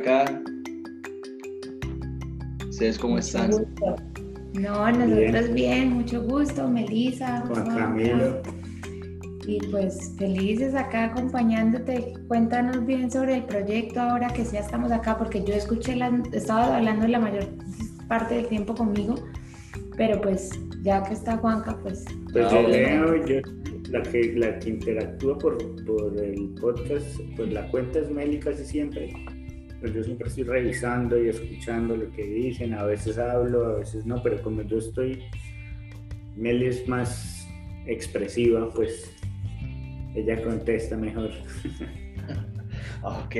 acá. ¿Ustedes cómo están? No, nosotros bien. mucho gusto, Melissa. Juan Camilo. Y pues felices acá acompañándote. Cuéntanos bien sobre el proyecto ahora que ya estamos acá, porque yo escuché, la, estaba hablando la mayor parte del tiempo conmigo, pero pues ya que está Juanca, pues... Pues yo leo, yo, la, que, la que interactúa por, por el podcast, pues la cuenta es Meli casi siempre. Pues yo siempre estoy revisando y escuchando lo que dicen, a veces hablo, a veces no, pero como yo estoy, Meli es más expresiva, pues ella contesta mejor. ok,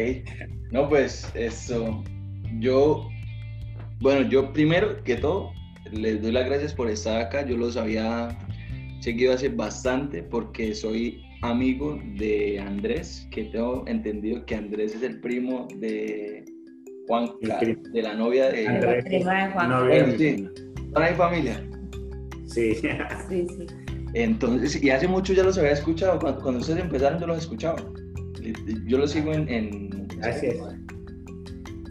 no pues eso, yo, bueno, yo primero que todo, les doy las gracias por estar acá, yo los había seguido hace bastante porque soy amigo de Andrés, que tengo entendido que Andrés es el primo de Juan, de la novia de Andrés. de Juan. Novia sí, ¿Están familia? Sí. Sí, sí. Entonces, y hace mucho ya los había escuchado, cuando, cuando ustedes empezaron yo los escuchaba. Yo los sigo en... en Gracias.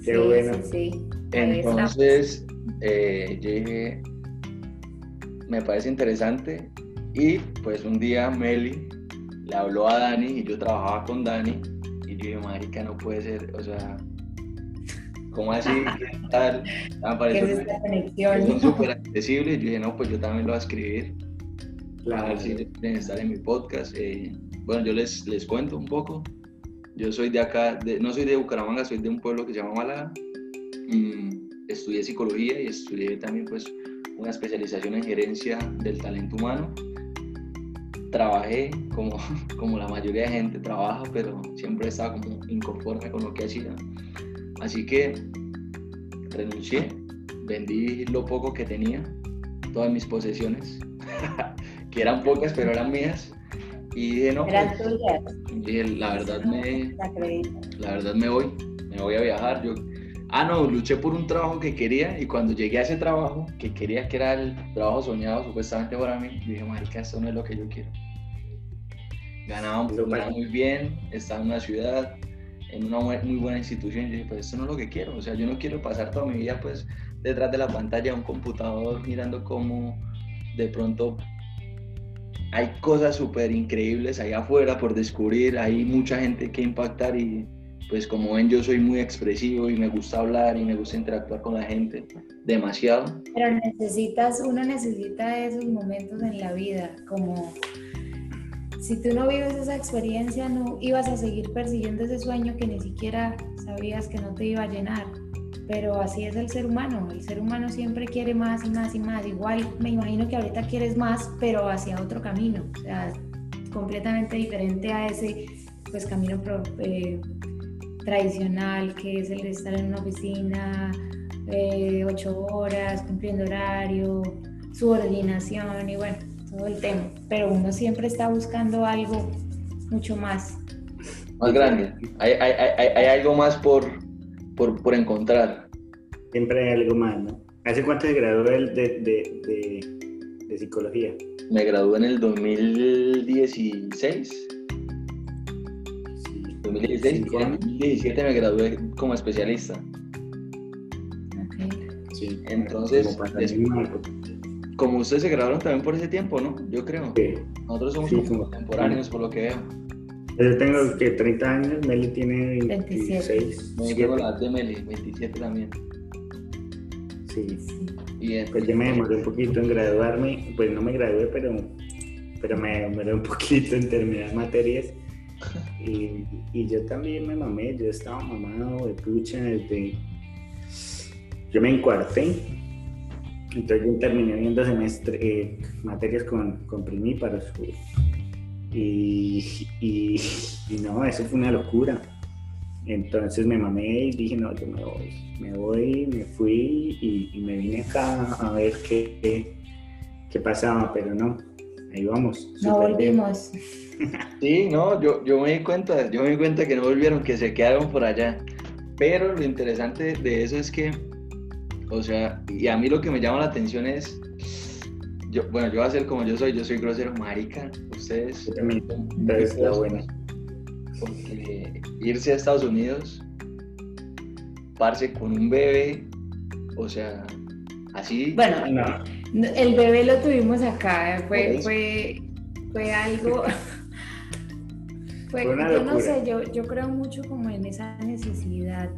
Qué Sí, bueno. Sí. Entonces, eh, yo dije, me parece interesante. Y pues un día Meli le habló a Dani y yo trabajaba con Dani. Y yo dije, marica, no puede ser, o sea, ¿cómo así? ¿Qué tal? Me ¿Qué es esta conexión? súper accesibles. Y yo dije, no, pues yo también lo voy a escribir. A Claro. ver si quieren estar en mi podcast. Eh, bueno, yo les, les cuento un poco. Yo soy de acá, de- no soy de Bucaramanga, soy de un pueblo que se llama Málaga. Mm, estudié psicología y estudié también pues una especialización en gerencia del talento humano. Trabajé como, como la mayoría de gente trabaja, pero siempre estaba como inconforme con lo que hacía. Así que renuncié, vendí lo poco que tenía, todas mis posesiones, que eran pocas pero eran mías. Y dije, no, Eran pues, tuyas. dije, la verdad me, La verdad me voy, me voy a viajar. Yo, ah, no, luché por un trabajo que quería y cuando llegué a ese trabajo, que quería que era el trabajo soñado supuestamente para mí, dije, marica, esto no es lo que yo quiero. Ganaba, ganaba muy bien, estaba en una ciudad, en una muy buena institución, y dije, pues esto no es lo que quiero. O sea, yo no quiero pasar toda mi vida pues detrás de la pantalla de un computador mirando cómo de pronto hay cosas súper increíbles ahí afuera por descubrir, hay mucha gente que impactar y pues como ven yo soy muy expresivo y me gusta hablar y me gusta interactuar con la gente demasiado. Pero necesitas, uno necesita esos momentos en la vida, como si tú no vives esa experiencia, no ibas a seguir persiguiendo ese sueño que ni siquiera sabías que no te iba a llenar. Pero así es el ser humano, el ser humano siempre quiere más y más y más. Igual me imagino que ahorita quieres más, pero hacia otro camino, completamente diferente a ese pues camino pro- eh, tradicional que es el de estar en una oficina, eh, ocho horas, cumpliendo horario, subordinación y bueno, todo el tema. Pero uno siempre está buscando algo mucho más. Más grande, hay, hay, hay, hay algo más por, por, por encontrar. Siempre hay algo más, ¿no? ¿Hace cuánto se graduó de, de, de, de psicología? Me gradué en el 2016. Sí. 2016 Cinco y en años. 2017 me gradué como especialista. Sí. Entonces, Como. Como ustedes se graduaron también por ese tiempo, ¿no? Yo creo. Sí. Nosotros somos Sí, como- contemporáneos por lo que veo. Yo tengo que 30 años, Meli tiene 27. 26. Me tengo la edad de Meli, 27 también. Sí. Y en- Pues yo me demoré un poquito en graduarme, pues no me gradué, pero, pero me demoré un poquito en terminar materias. Y, yo también me mamé, yo estaba mamado de pucha desde... Yo me encuarté, entonces yo terminé viendo semestre, eh, materias con, con primíparos. Y, y, no, eso fue una locura. Entonces me mamé y dije, no, yo me voy. Me voy, me fui y, me vine acá a ver qué, qué pasaba, pero no, ahí vamos. No volvimos. Sí, no, yo, yo me di cuenta, yo me di cuenta que no volvieron, que se quedaron por allá. Pero lo interesante de eso es que, o sea, y a mí lo que me llama la atención es, yo, bueno, yo voy a ser como yo soy, yo soy grosero, marica, ustedes. Yo también, entonces está bueno. Porque irse a Estados Unidos parce, con un bebé, o sea, así. Bueno, el bebé lo tuvimos acá, fue, fue, fue algo... Fue, yo no sé, yo, yo creo mucho como en esa necesidad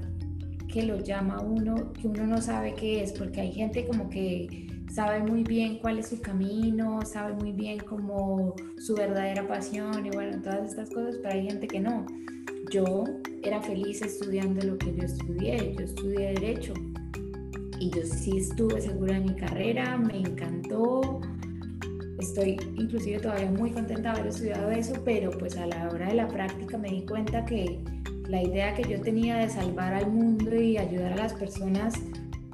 que lo llama uno, que uno no sabe qué es, porque hay gente como que sabe muy bien cuál es su camino, sabe muy bien como su verdadera pasión y bueno, todas estas cosas, pero hay gente que no. Yo era feliz estudiando lo que yo estudié, yo estudié derecho y yo sí estuve segura de mi carrera, me encantó, estoy inclusive todavía muy contenta de haber estudiado eso, pero pues a la hora de la práctica me di cuenta que la idea que yo tenía de salvar al mundo y ayudar a las personas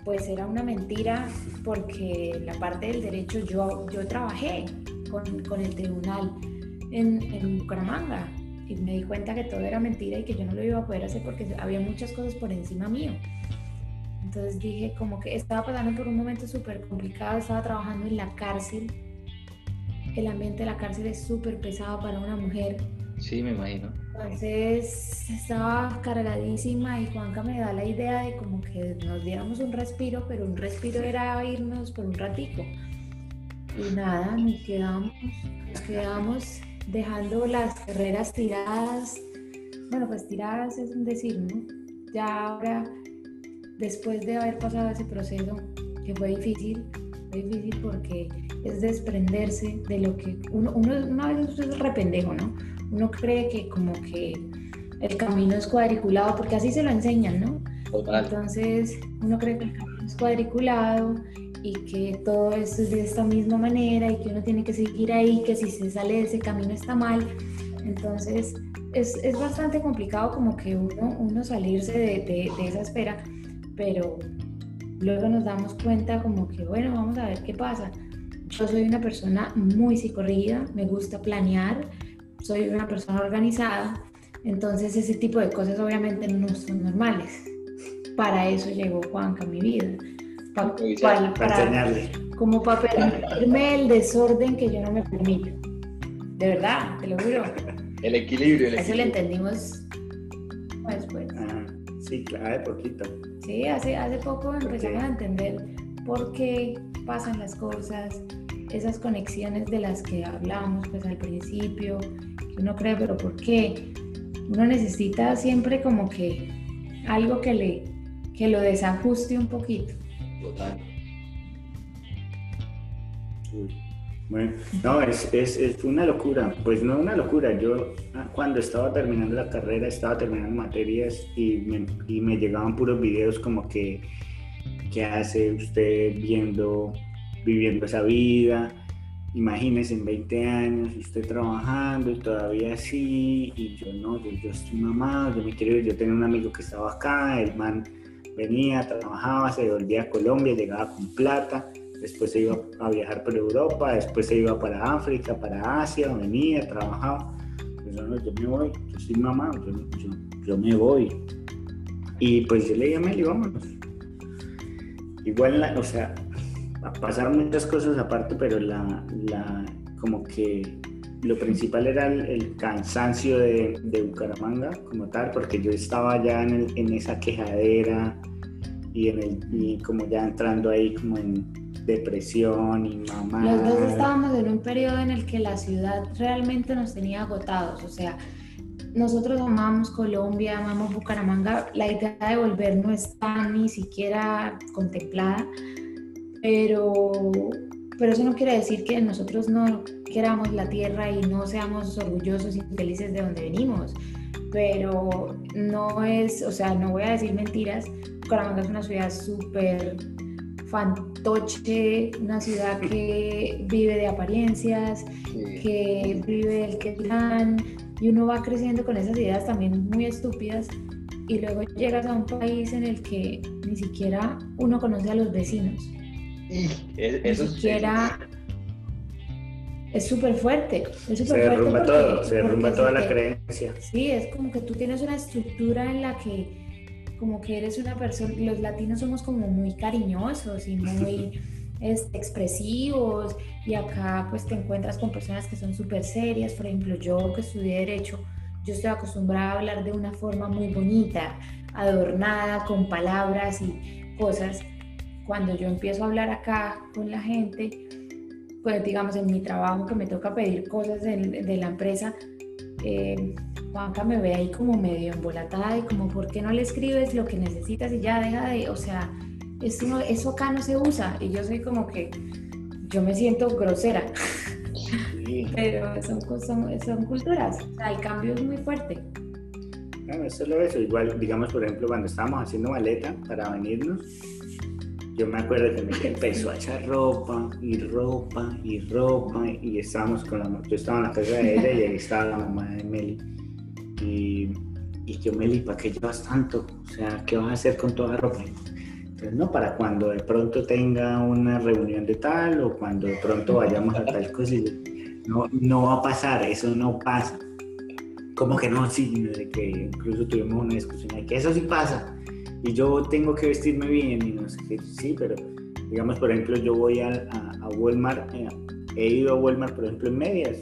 pues era una mentira porque la parte del derecho yo, yo trabajé con, con el tribunal en, en, Bucaramanga y me di cuenta que todo era mentira y que yo no lo iba a poder hacer porque había muchas cosas por encima mío. Entonces dije como que estaba pasando por un momento súper complicado, estaba trabajando en la cárcel. El ambiente de la cárcel es súper pesado para una mujer. Sí, me imagino. Entonces estaba cargadísima y Juanca me da la idea de como que nos diéramos un respiro, pero un respiro era irnos por un ratico. Y nada, nos quedamos, nos quedamos dejando las carreras tiradas. Bueno, pues tiradas es un decir, ¿no? Ya ahora, después de haber pasado ese proceso, que fue difícil, fue difícil porque es desprenderse de lo que uno, uno una vez es rependejo, ¿no? uno cree que como que el camino es cuadriculado, porque así se lo enseñan, ¿no? Entonces uno cree que el camino es cuadriculado y que todo es de esta misma manera y que uno tiene que seguir ahí, que si se sale de ese camino está mal. Entonces es, es bastante complicado como que uno, uno salirse de, de, de esa espera, pero luego nos damos cuenta como que, bueno, vamos a ver qué pasa. Yo soy una persona muy psicorrida, me gusta planear, soy una persona organizada, entonces ese tipo de cosas obviamente no son normales. Para eso llegó Juanca a mi vida. para, enseñarle. Como para permitirme el desorden que yo no me permito. De verdad, te lo juro. El equilibrio. El eso lo entendimos después. sí, claro, de poquito. Sí, hace, hace poco empezamos a entender por qué pasan las cosas, esas conexiones de las que hablamos pues al principio, que uno cree, pero ¿por qué? Uno necesita siempre como que algo que, le, que lo desajuste un poquito. Total. Bueno, no, es, es, es, una locura, pues no una locura, yo ah, cuando estaba terminando la carrera estaba terminando materias y me, y me llegaban puros videos como que, ¿qué hace usted viendo viviendo esa vida. Imagínese en 20 años usted trabajando y todavía así, y yo no, yo, estoy mamado, yo me quiero. Yo tenía un amigo que estaba acá, el man venía, trabajaba, se volvía a Colombia, llegaba con plata, después se iba a viajar por Europa, después se iba para África, para Asia, venía, trabajaba. Yo, no, yo me voy, yo soy mamá, yo, yo, me voy. Y pues yo le a Meli, vámonos. Igual, o sea, pasaron muchas cosas aparte, pero la, la como que lo principal era el, cansancio de, de, Bucaramanga como tal, porque yo estaba ya en, en esa quejadera y, en el, y como ya entrando ahí como en depresión y mamá. Los dos estábamos en un periodo en el que la ciudad realmente nos tenía agotados, o sea, nosotros amamos Colombia, amamos Bucaramanga, la idea de volver no está ni siquiera contemplada pero, pero eso no quiere decir que nosotros no queramos la tierra y no seamos orgullosos y felices de donde venimos. Pero no es, o sea, no voy a decir mentiras. Bucaramanga es una ciudad súper fantoche, una ciudad que vive de apariencias, que vive del que dirán, y uno va creciendo con esas ideas también muy estúpidas y luego llegas a un país en el que ni siquiera uno conoce a los vecinos. Y eso es súper fuerte. se derrumba todo, se derrumba toda la creencia. Sí, es como que tú tienes una estructura en la que como que eres una persona, los latinos somos como muy cariñosos y muy este, expresivos y acá pues te encuentras con personas que son súper serias, por ejemplo yo que estudié derecho, yo estoy acostumbrada a hablar de una forma muy bonita, adornada, con palabras y cosas. Cuando yo empiezo a hablar acá con la gente, pues digamos en mi trabajo que me toca pedir cosas de, de la empresa, eh, Juanca me ve ahí como medio embolatada y como, ¿por qué no le escribes lo que necesitas y ya deja de, o sea, eso, eso acá no se usa? Y yo soy como que, yo me siento grosera. Pero son, son, son, culturas, o sea, el cambio es muy fuerte. No, es solo eso, igual, digamos, por ejemplo, cuando estábamos haciendo maleta para venirnos, yo me acuerdo que me empezó a echar ropa y ropa y ropa y estábamos con la yo estaba en la casa de ella y ahí estaba la mamá de Meli y, y yo Meli, ¿para qué llevas tanto? O sea, ¿qué vas a hacer con toda la ropa? Entonces, no, para cuando de pronto tenga una reunión de tal o cuando de pronto vayamos a tal cosa, no, no va a pasar, eso no pasa. Como que no, sí, que incluso tuvimos una discusión de que eso sí pasa y yo tengo que vestirme bien y no sé qué, sí, pero digamos, por ejemplo, yo voy a, a, Walmart, eh, he ido a Walmart, por ejemplo, en medias.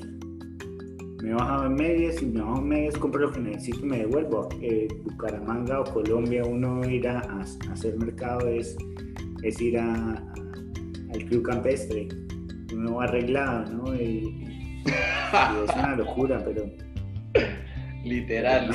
Me he bajado en medias y me bajo en medias, compro lo que necesito y me devuelvo. Eh, Bucaramanga o Colombia, uno ir a, hacer mercado es, es ir a, al club campestre. Uno va arreglado, ¿no? Y, es una locura, pero... Literal.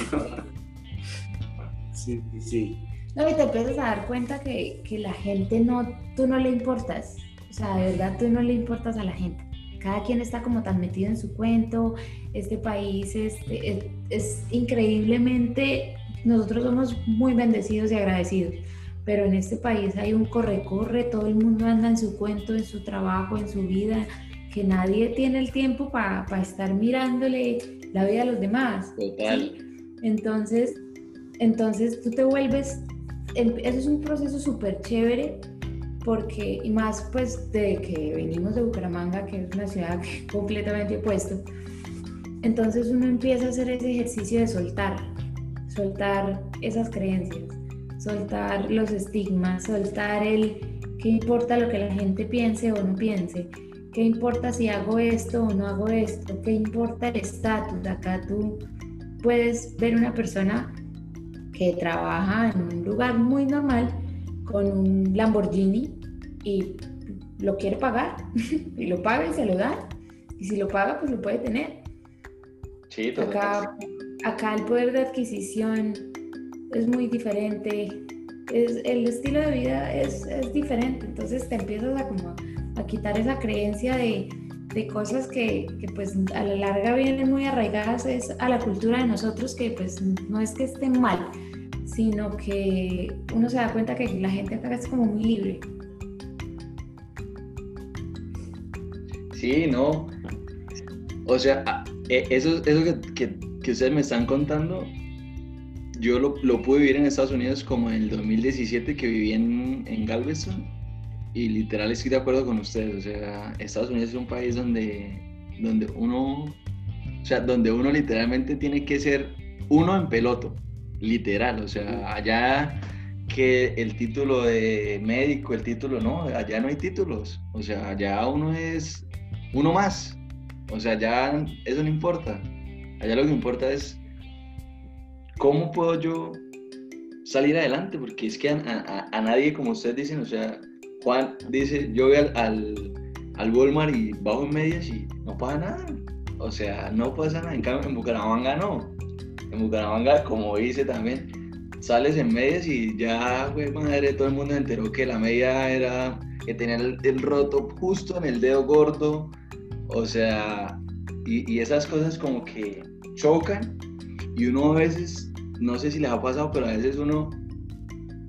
sí, sí. No, y te empiezas a dar cuenta que, que, la gente no, tú no le importas. O sea, de verdad tú no le importas a la gente. Cada quien está como tan metido en su cuento. Este país este, es, es increíblemente, nosotros somos muy bendecidos y agradecidos. Pero en este país hay un corre-corre, todo el mundo anda en su cuento, en su trabajo, en su vida, que nadie tiene el tiempo para estar mirándole la vida a los demás. Total. Entonces, entonces tú te vuelves eso es un proceso súper chévere porque, y más pues de que venimos de Bucaramanga, que es una ciudad completamente opuesto, entonces uno empieza a hacer ese ejercicio de soltar, soltar esas creencias, soltar los estigmas, soltar el qué importa lo que la gente piense o no piense, qué importa si hago esto o no hago esto, qué importa el estatus, acá tú puedes ver una persona que trabaja en un lugar muy normal con un Lamborghini y lo quiere pagar y lo paga y se lo da y si lo paga pues lo puede tener. Sí, acá, acá el poder de adquisición es muy diferente, es, el estilo de vida es, es diferente, entonces te empiezas a, como, a quitar esa creencia de, de cosas que, que, pues a la larga vienen muy arraigadas es a la cultura de nosotros que pues no es que estén mal, sino que uno se da cuenta que la gente acá es como muy libre. Sí, no. O sea, e, eso, eso que, que, ustedes me están contando, yo lo, lo, pude vivir en Estados Unidos como en el 2017 que viví en, en Galveston y literal estoy de acuerdo con ustedes. O sea, Estados Unidos es un país donde, donde uno, o sea, donde uno literalmente tiene que ser uno en peloto literal, o sea, allá que el título de médico, el título no, allá no hay títulos, o sea, allá uno es uno más, o sea, ya eso no importa, allá lo que importa es cómo puedo yo salir adelante, porque es que a, nadie, como ustedes dicen, o sea, Juan dice, yo voy al, al, al, Walmart y bajo en medias y no pasa nada, o sea, no pasa nada, en cambio en Bucaramanga no, en Bucaramanga, como hice también, sales en medias y ya, güey, madre, todo el mundo enteró que la media era que tenía el, roto justo en el dedo gordo, o sea, y, y, esas cosas como que chocan y uno a veces, no sé si les ha pasado, pero a veces uno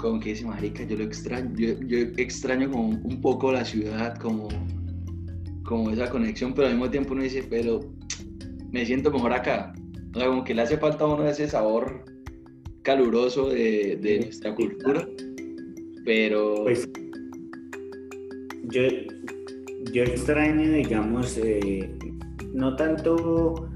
como que dice, marica, yo lo extraño, yo, yo extraño como un poco la ciudad, como, como esa conexión, pero al mismo tiempo uno dice, pero me siento mejor acá, o sea, como que le hace falta a uno ese sabor caluroso de, de nuestra cultura. Pero. Pues. Yo, yo extraño, digamos, eh, no tanto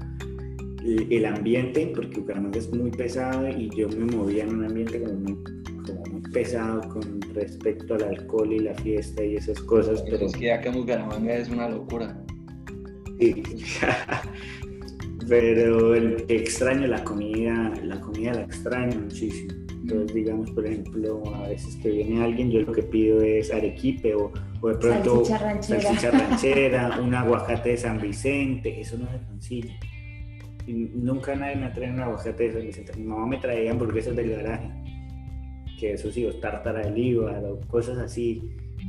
el, ambiente, porque Bucaramanga es muy pesado y yo me movía en un ambiente como muy, como muy pesado con respecto al alcohol y la fiesta y esas cosas. Pero, es que acá en Bucaramanga es una locura. Sí. Pero el, extraño la comida, la comida la extraño muchísimo. Entonces, digamos, por ejemplo, a veces que viene alguien, yo lo que pido es arequipe o, o de pronto salchicha ranchera, un aguacate de San Vicente, eso no se consigue. Y nunca nadie me trae un aguacate de San Vicente. Mi mamá me traía hamburguesas del garaje, que eso sí, o tártara de líbar o cosas así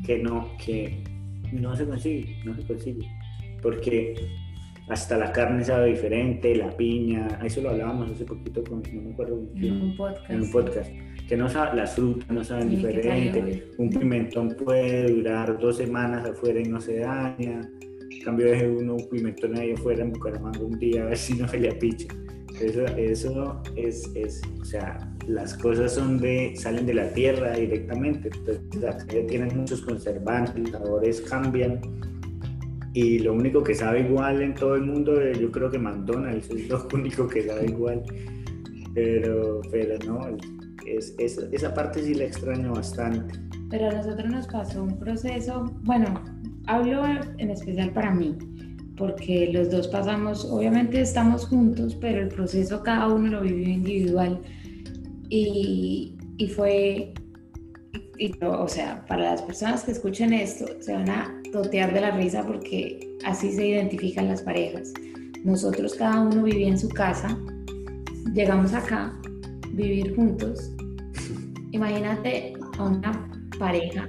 que no, que no se consigue, no se consigue. Porque hasta la carne sabe diferente, la piña, eso lo hablábamos hace poquito con, no me acuerdo, en un podcast. En un podcast que no sabe, las frutas no saben diferente, un pimentón puede durar dos semanas afuera y no se daña, en cambio de uno un pimentón ahí afuera en Bucaramanga un día a ver si no se le apicha. Eso, eso es, es, o sea, las cosas son de, salen de la tierra directamente, entonces tienen muchos conservantes, los sabores cambian y lo único que sabe igual en todo el mundo, eh, yo creo que McDonald's es lo único que sabe igual, pero, pero no, es, es, esa parte sí la extraño bastante. Pero a nosotros nos pasó un proceso, bueno, hablo en especial para mí, porque los dos pasamos, obviamente estamos juntos, pero el proceso cada uno lo vivió individual y, y fue, o sea, para las personas que escuchen esto, se van a totear de la risa porque así se identifican las parejas. Nosotros cada uno vivía en su casa, llegamos acá, vivir juntos. Imagínate a una pareja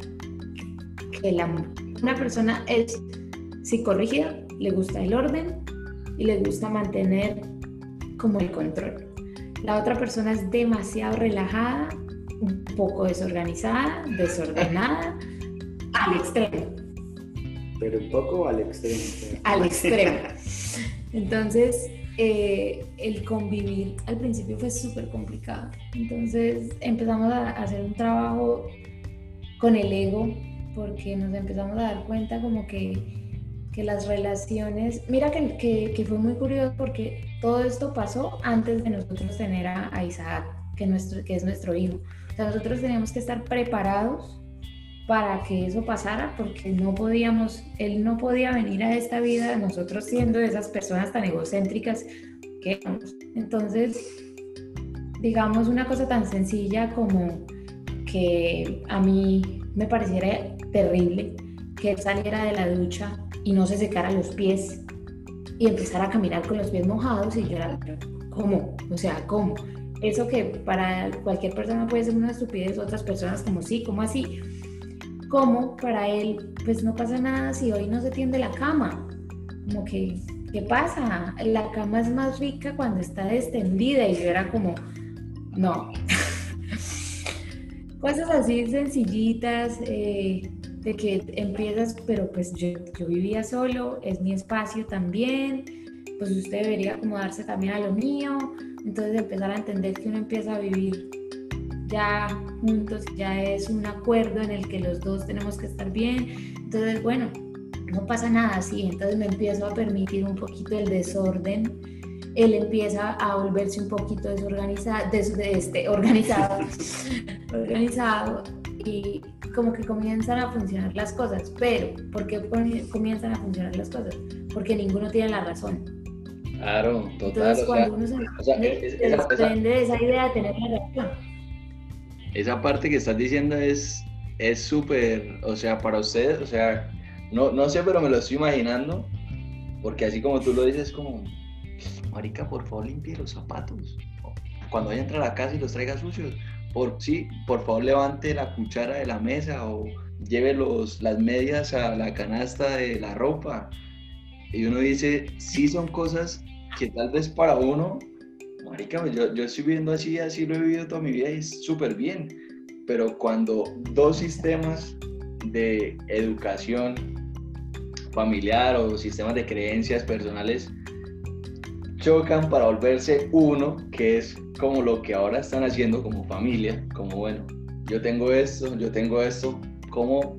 que la, una persona es psicología, le gusta el orden y le gusta mantener como el control. La otra persona es demasiado relajada, un poco desorganizada, desordenada, al extremo. Pero un poco al extremo. Al extremo. Entonces, eh, el convivir al principio fue súper complicado. Entonces empezamos a hacer un trabajo con el ego porque nos empezamos a dar cuenta como que que las relaciones, mira que, que, fue muy curioso porque todo esto pasó antes de nosotros tener a, Isaac, que, nuestro, que es nuestro hijo. O sea, nosotros teníamos que estar preparados para que eso pasara porque no podíamos, él no podía venir a esta vida, nosotros siendo esas personas tan egocéntricas que Entonces, digamos una cosa tan sencilla como que a mí me pareciera terrible que él saliera de la ducha y no se secara los pies y empezar a caminar con los pies mojados y yo era, ¿cómo? O sea, ¿cómo? Eso que para cualquier persona puede ser una estupidez, otras personas como sí, ¿cómo así? ¿Cómo para él, pues no pasa nada si hoy no se tiende la cama? Como que, ¿qué pasa? La cama es más rica cuando está extendida y yo era como, no. Cosas así sencillitas, eh, de que empiezas, pero pues yo, yo vivía solo, es mi espacio también, pues usted debería acomodarse también a lo mío, entonces empezar a entender que uno empieza a vivir ya juntos, ya es un acuerdo en el que los dos tenemos que estar bien, entonces bueno, no pasa nada así, entonces me empiezo a permitir un poquito el desorden, él empieza a volverse un poquito desorganizado, este, organizado, organizado y como que comienzan a funcionar las cosas. Pero, ¿por qué comienzan a funcionar las cosas? Porque ninguno tiene la razón. Claro, total. Entonces, cuando uno se, o sea, desprende de esa idea de tener la razón. Esa parte que estás diciendo es es súper, o sea, para ustedes, o sea, no, no sé, pero me lo estoy imaginando, porque así como tú lo dices, como, marica, por favor limpie los zapatos. Cuando vaya a entrar a la casa y los traiga sucios, por sí, por favor levante la cuchara de la mesa o lleve los, las medias a la canasta de la ropa. Y uno dice, sí son cosas que tal vez para uno, marica, yo, yo estoy viviendo así, así lo he vivido toda mi vida y es súper bien. Pero cuando dos sistemas de educación familiar o sistemas de creencias personales chocan para volverse uno, que es como lo que ahora están haciendo como familia, como bueno, yo tengo esto, yo tengo esto, ¿cómo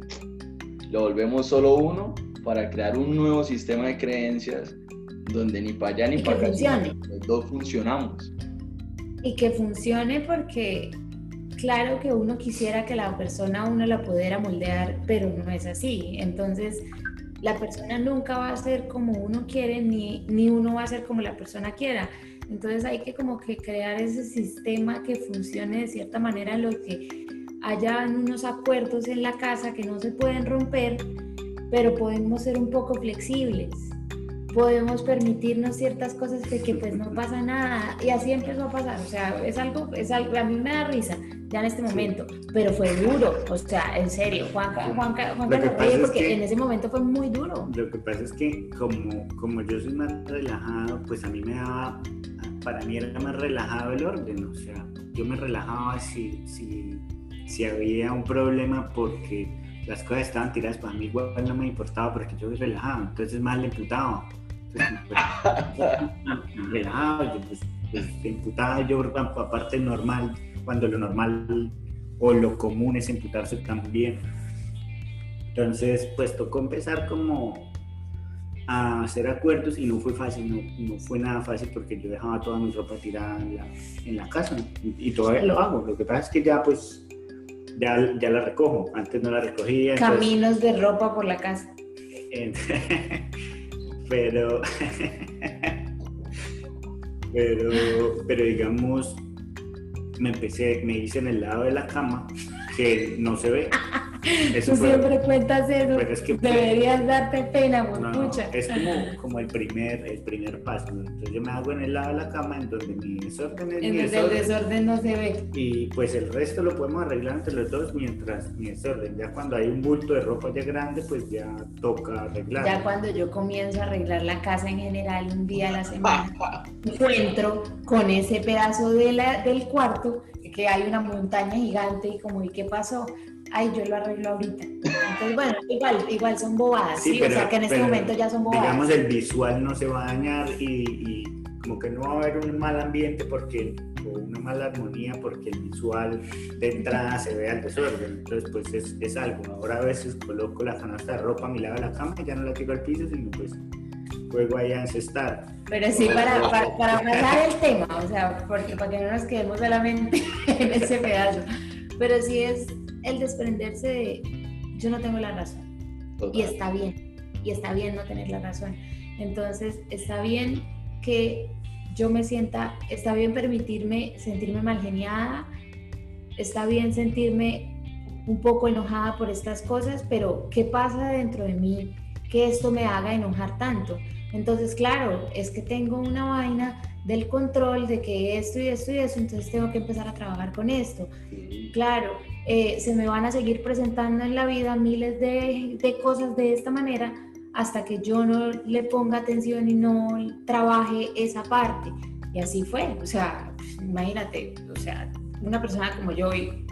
lo volvemos solo uno para crear un nuevo sistema de creencias donde ni para allá ni para acá, los dos funcionamos? Y que funcione porque claro que uno quisiera que la persona uno la pudiera moldear, pero no es así. Entonces, la persona nunca va a ser como uno quiere, ni, ni uno va a ser como la persona quiera. Entonces hay que como que crear ese sistema que funcione de cierta manera, lo que haya unos acuerdos en la casa que no se pueden romper, pero podemos ser un poco flexibles podemos permitirnos ciertas cosas de que pues no pasa nada. Y así empezó a pasar, o sea, es algo, es algo, a mí me da risa ya en este momento, pero fue duro, o sea, en serio, Juanca, Juanca, Juanca ríe porque en ese momento fue muy duro. Lo que pasa es que como, como yo soy más relajado, pues a mí me daba, para mí era más relajado el orden, o sea, yo me relajaba si, si, si había un problema porque las cosas estaban tiradas, para mí igual no me importaba porque yo soy relajado, entonces más le imputaba pues, pues, yo aparte normal, cuando lo normal o lo común es imputarse también. Entonces, pues tocó empezar como a hacer acuerdos y no fue fácil, no, no fue nada fácil porque yo dejaba toda mi ropa tirada en la, en la casa y, todavía lo hago. Lo que pasa es que ya pues ya, ya la recojo, antes no la recogía. Caminos de ropa por la casa. Pero, pero, pero digamos, me empecé, me hice en el lado de la cama que no se ve. Tú siempre cuentas eso. Deberías darte pena, mucha. es como, como el, primer, el primer paso. Entonces yo me hago en el lado de la cama en donde mi desorden es en mi desorden. el desorden no se ve. Y pues el resto lo podemos arreglar entre los dos mientras mi desorden. Ya cuando hay un bulto de ropa ya grande, pues ya toca arreglar. Ya cuando yo comienzo a arreglar la casa en general un día a la semana, encuentro con ese pedazo de la, del cuarto que hay una montaña gigante y como, ¿y qué pasó? Ay, yo lo arreglo ahorita. Entonces, bueno, igual, igual son bobadas, sí, o sea que en este momento ya son bobadas. Digamos, el visual no se va a dañar y, como que no va a haber un mal ambiente porque, o una mala armonía porque el visual de entrada se ve al desorden. Entonces, pues es, es algo. Ahora a veces coloco la canasta de ropa a mi lado de la cama y ya no la tiro al piso, sino pues juego ahí a ancestrar. Pero sí, para, para, para pasar el tema, o sea, porque para que no nos quedemos solamente en ese pedazo. Pero sí es, el desprenderse de yo no tengo la razón. Y está bien, y está bien no tener la razón. Entonces, está bien que yo me sienta, está bien permitirme sentirme mal geniada, está bien sentirme un poco enojada por estas cosas, pero ¿qué pasa dentro de mí que esto me haga enojar tanto? Entonces, claro, es que tengo una vaina del control de que esto y esto y esto, entonces tengo que empezar a trabajar con esto. Claro, eh, se me van a seguir presentando en la vida miles de, de, cosas de esta manera hasta que yo no le ponga atención y no trabaje esa parte. Y así fue, o sea, imagínate, o sea, una persona como yo, y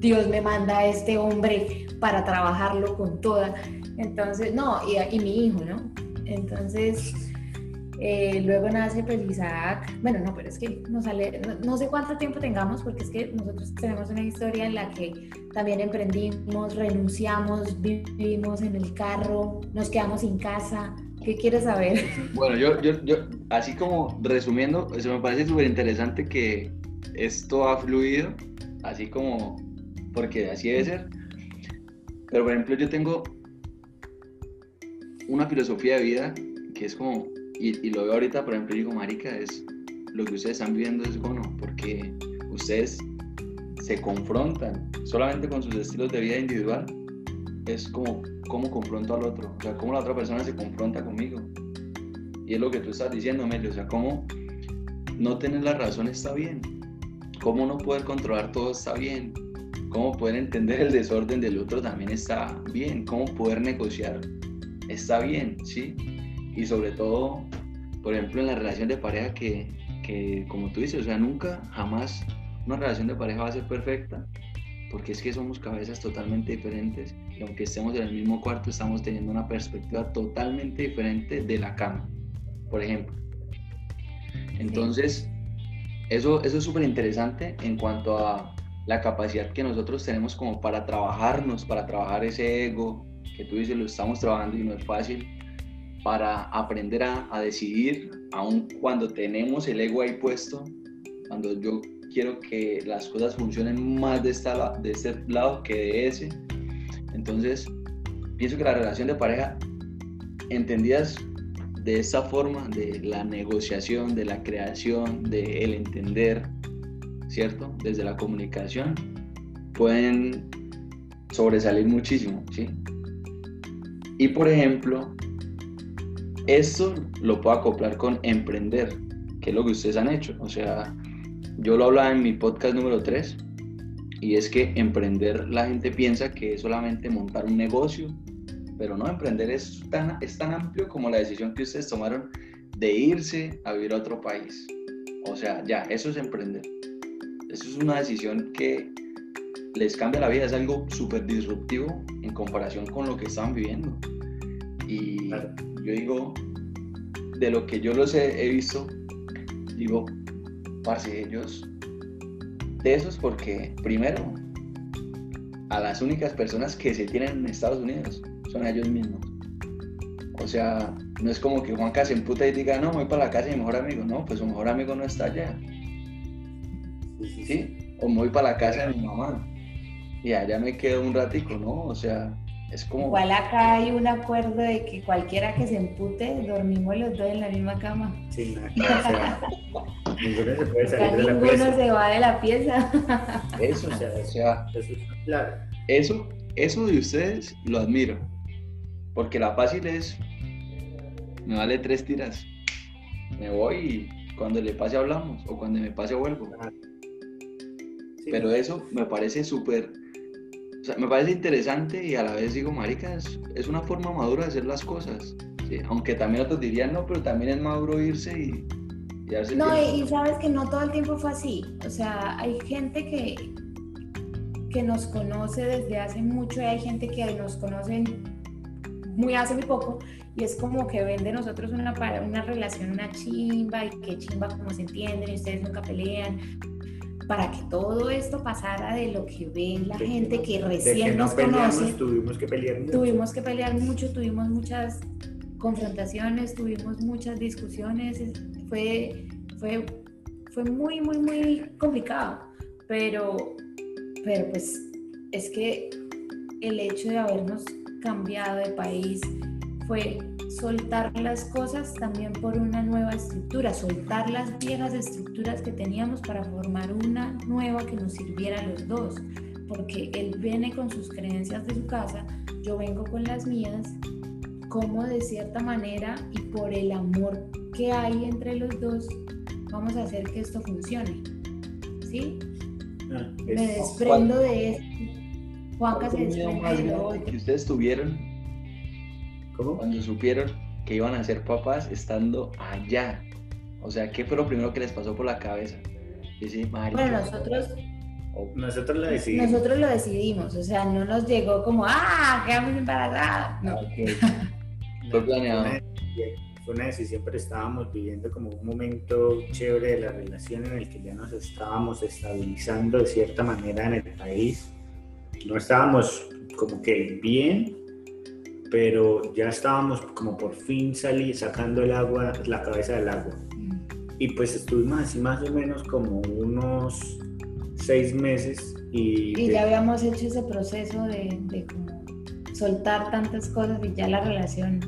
Dios me manda a este hombre para trabajarlo con toda. Entonces, no, y, y mi hijo, ¿no? Entonces, eh, luego nace pues Isaac, bueno, no, pero es que no sale, no, sé cuánto tiempo tengamos, porque es que nosotros tenemos una historia en la que también emprendimos, renunciamos, vivimos en el carro, nos quedamos sin casa. ¿Qué quieres saber? Bueno, yo, yo, yo así como resumiendo, eso me parece súper interesante que esto ha fluido, así como, porque así debe ser. Pero por ejemplo, yo tengo una filosofía de vida que es como y, lo veo ahorita, por ejemplo, digo, marica, es lo que ustedes están viviendo es bueno, porque ustedes se confrontan solamente con sus estilos de vida individual. Es como cómo confronto al otro, o sea, cómo la otra persona se confronta conmigo. Y es lo que tú estás diciendo, Melio, o sea, cómo no tener la razón está bien, cómo no poder controlar todo está bien, cómo poder entender el desorden del otro también está bien, cómo poder negociar está bien, ¿sí? Y sobre todo, por ejemplo, en la relación de pareja que, que, como tú dices, o sea, nunca, jamás una relación de pareja va a ser perfecta, porque es que somos cabezas totalmente diferentes y aunque estemos en el mismo cuarto, estamos teniendo una perspectiva totalmente diferente de la cama, por ejemplo. Entonces, eso, eso es súper interesante en cuanto a la capacidad que nosotros tenemos como para trabajarnos, para trabajar ese ego, que tú dices, lo estamos trabajando y no es fácil, para aprender a, decidir, aun cuando tenemos el ego ahí puesto, cuando yo quiero que las cosas funcionen más de, esta, de este lado que de ese. Entonces, pienso que la relación de pareja entendidas de esta forma, de la negociación, de la creación, de el entender, ¿cierto? Desde la comunicación, pueden sobresalir muchísimo, ¿sí? Y por ejemplo, esto lo puedo acoplar con emprender, que es lo que ustedes han hecho. O sea, yo lo hablaba en mi podcast número 3, y es que emprender la gente piensa que es solamente montar un negocio, pero no, emprender es tan, es tan amplio como la decisión que ustedes tomaron de irse a vivir a otro país. O sea, ya, eso es emprender. Eso es una decisión que les cambia la vida, es algo súper disruptivo en comparación con lo que están viviendo. Y yo digo, de lo que yo los he, visto, digo, parce, ellos, de esos porque, primero, a las únicas personas que se tienen en Estados Unidos son ellos mismos. O sea, no es como que Juanca se emputa y diga, no, voy para la casa de mi mejor amigo. No, pues su mejor amigo no está allá. ¿Sí? O me voy para la casa de mi mamá. Y allá me quedo un ratico, ¿no? O sea, es como... Igual acá hay un acuerdo de que cualquiera que se empute, dormimos los dos en la misma cama. Sí, nada, o sea, ninguno se puede salir de la pieza. Ninguno se va de la pieza. Eso, o sea, o sea, eso, claro. Eso, eso de ustedes lo admiro. Porque la fácil es, me vale tres tiras. Me voy y cuando le pase hablamos o cuando me pase vuelvo. Pero eso me parece súper, o sea, me parece interesante y a la vez digo, marica, es, una forma madura de hacer las cosas. Aunque también otros dirían, no, pero también es maduro irse y... y no, y, sabes que no todo el tiempo fue así. O sea, hay gente que, que nos conoce desde hace mucho y hay gente que nos conoce muy hace muy poco y es como que ven de nosotros una, una relación, una chimba y que chimba como se entienden y ustedes nunca pelean. Para que todo esto pasara de lo que ven la gente que, recién nos conoce. Tuvimos que pelear mucho. Tuvimos que pelear mucho, tuvimos muchas confrontaciones, tuvimos muchas discusiones. Fue, fue, fue muy, muy, muy complicado. Pero, pero pues es que el hecho de habernos cambiado de país fue soltar las cosas también por una nueva estructura, soltar las viejas estructuras que teníamos para formar una nueva que nos sirviera a los dos, porque él viene con sus creencias de su casa, yo vengo con las mías, como de cierta manera y por el amor que hay entre los dos, vamos a hacer que esto funcione. ¿Sí? Ah, Me desprendo de esto Juanca se desprende que ustedes tuvieron ¿Cómo? cuando supieron que iban a ser papás estando allá. O sea, ¿qué fue lo primero que les pasó por la cabeza? bueno, nosotros nosotros lo decidimos. Nosotros lo decidimos, o sea, no nos llegó como, ah, quedamos embarazadas. No. Fue planeado. Fue una decisión, pero estábamos viviendo como un momento chévere de la relación en el que ya nos estábamos estabilizando de cierta manera en el país no estábamos como que bien, pero ya estábamos como por fin salir, sacando el agua, la cabeza del agua. Y pues estuvimos así más o menos como unos seis meses y... Y ya habíamos hecho ese proceso de, de como soltar tantas cosas y ya la relación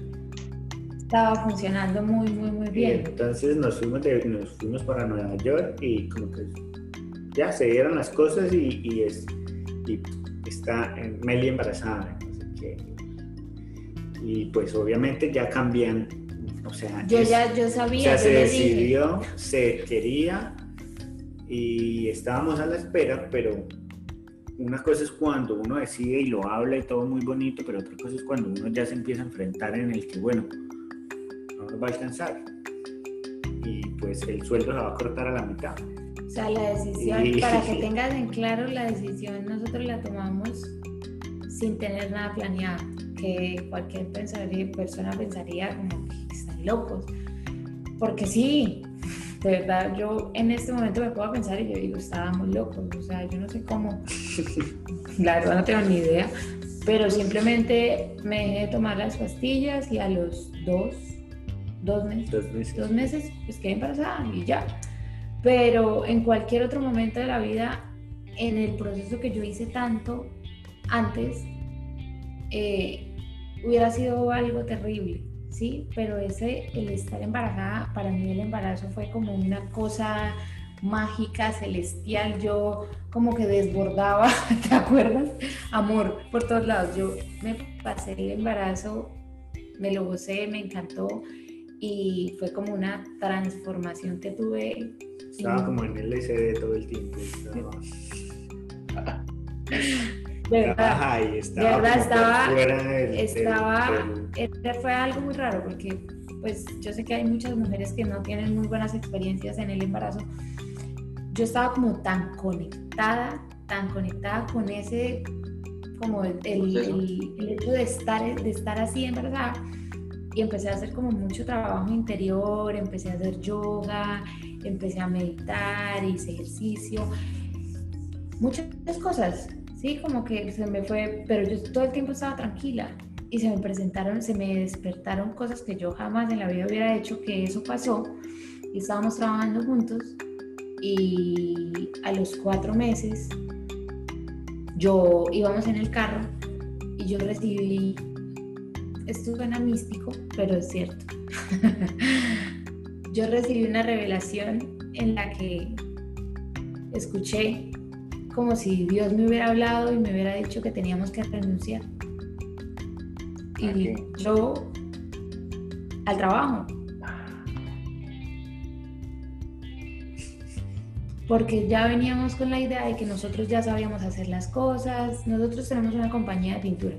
estaba funcionando muy, muy, muy bien. entonces nos fuimos, nos fuimos para Nueva York y como que ya se dieron las cosas y, y, es, y está Meli embarazada, Y pues obviamente ya cambian, o sea, yo ya yo sabía, se decidió, se quería y estábamos a la espera, pero una cosa es cuando uno decide y lo habla y todo muy bonito, pero otra cosa es cuando uno ya se empieza a enfrentar en el que, bueno, no nos va a alcanzar. Y pues el sueldo se va a cortar a la mitad. Sea, la decisión, para que tengas en claro, la decisión nosotros la tomamos sin tener nada planeado, que cualquier persona pensaría como que están locos. Porque sí, de verdad, yo en este momento me puedo pensar y yo digo, estábamos locos, o sea, yo no sé cómo, la verdad no tengo ni idea, pero simplemente me dejé de tomar las pastillas y a los dos, dos meses, dos meses, dos meses pues quedé embarazada y ya. Pero en cualquier otro momento de la vida, en el proceso que yo hice tanto antes, eh, hubiera sido algo terrible, ¿sí? Pero ese, el estar embarazada, para mí el embarazo fue como una cosa mágica, celestial, yo como que desbordaba, ¿te acuerdas? Amor por todos lados. Yo me pasé el embarazo, me lo gocé, me encantó y fue como una transformación que tuve. Estaba como en el LCD todo el tiempo. De verdad, estaba, de verdad estaba, estaba fue algo muy raro porque pues yo sé que hay muchas mujeres que no tienen muy buenas experiencias en el embarazo. Yo estaba como tan conectada, tan conectada con ese, como el, el, el, hecho de estar, de estar así embarazada y empecé a hacer como mucho trabajo interior, empecé a hacer yoga, empecé a meditar, hice ejercicio, muchas cosas, sí, como que se me fue, pero yo todo el tiempo estaba tranquila y se me presentaron, se me despertaron cosas que yo jamás en la vida hubiera hecho, que eso pasó y estábamos trabajando juntos y a los cuatro meses yo íbamos en el carro y yo recibí esto suena místico, pero es cierto. Yo recibí una revelación en la que escuché como si Dios me hubiera hablado y me hubiera dicho que teníamos que renunciar. Y yo al trabajo. Porque ya veníamos con la idea de que nosotros ya sabíamos hacer las cosas. Nosotros tenemos una compañía de pintura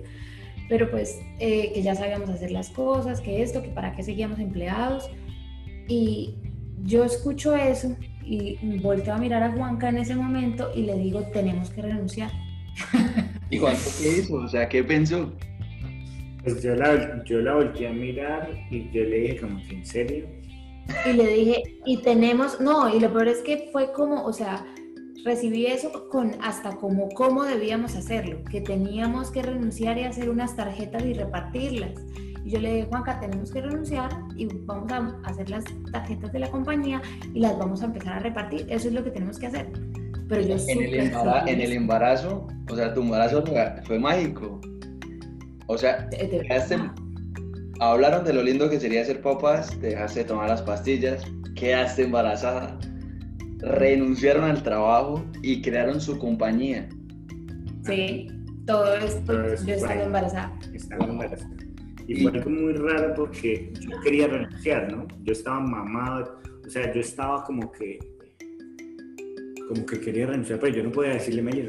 pero pues eh, que ya sabíamos hacer las cosas, que esto, que para qué seguíamos empleados. Y yo escucho eso y volteo a mirar a Juanca en ese momento y le digo, tenemos que renunciar. ¿Y Juanca qué hizo? O sea, ¿qué pensó? Pues yo la, yo la volteé a mirar y yo le dije como que en serio. Y le dije, y tenemos, no, y lo peor es que fue como, o sea, recibí eso con hasta como cómo debíamos hacerlo, que teníamos que renunciar y hacer unas tarjetas y repartirlas. Y yo le dije, Juanca, tenemos que renunciar y vamos a hacer las tarjetas de la compañía y las vamos a empezar a repartir. Eso es lo que tenemos que hacer. Pero yo en, el embarazo, en el embarazo, o sea, tu embarazo fue mágico. O sea, hablaron de lo lindo que sería ser papás, te dejaste tomar las pastillas, quedaste embarazada renunciaron al trabajo y crearon su compañía. Sí, todo esto, yo estaba embarazada. Estaba embarazada. Y fue algo muy raro porque yo quería renunciar, ¿no? Yo estaba mamado, o sea, yo estaba como que, como que quería renunciar, pero yo no podía decirle, Meli,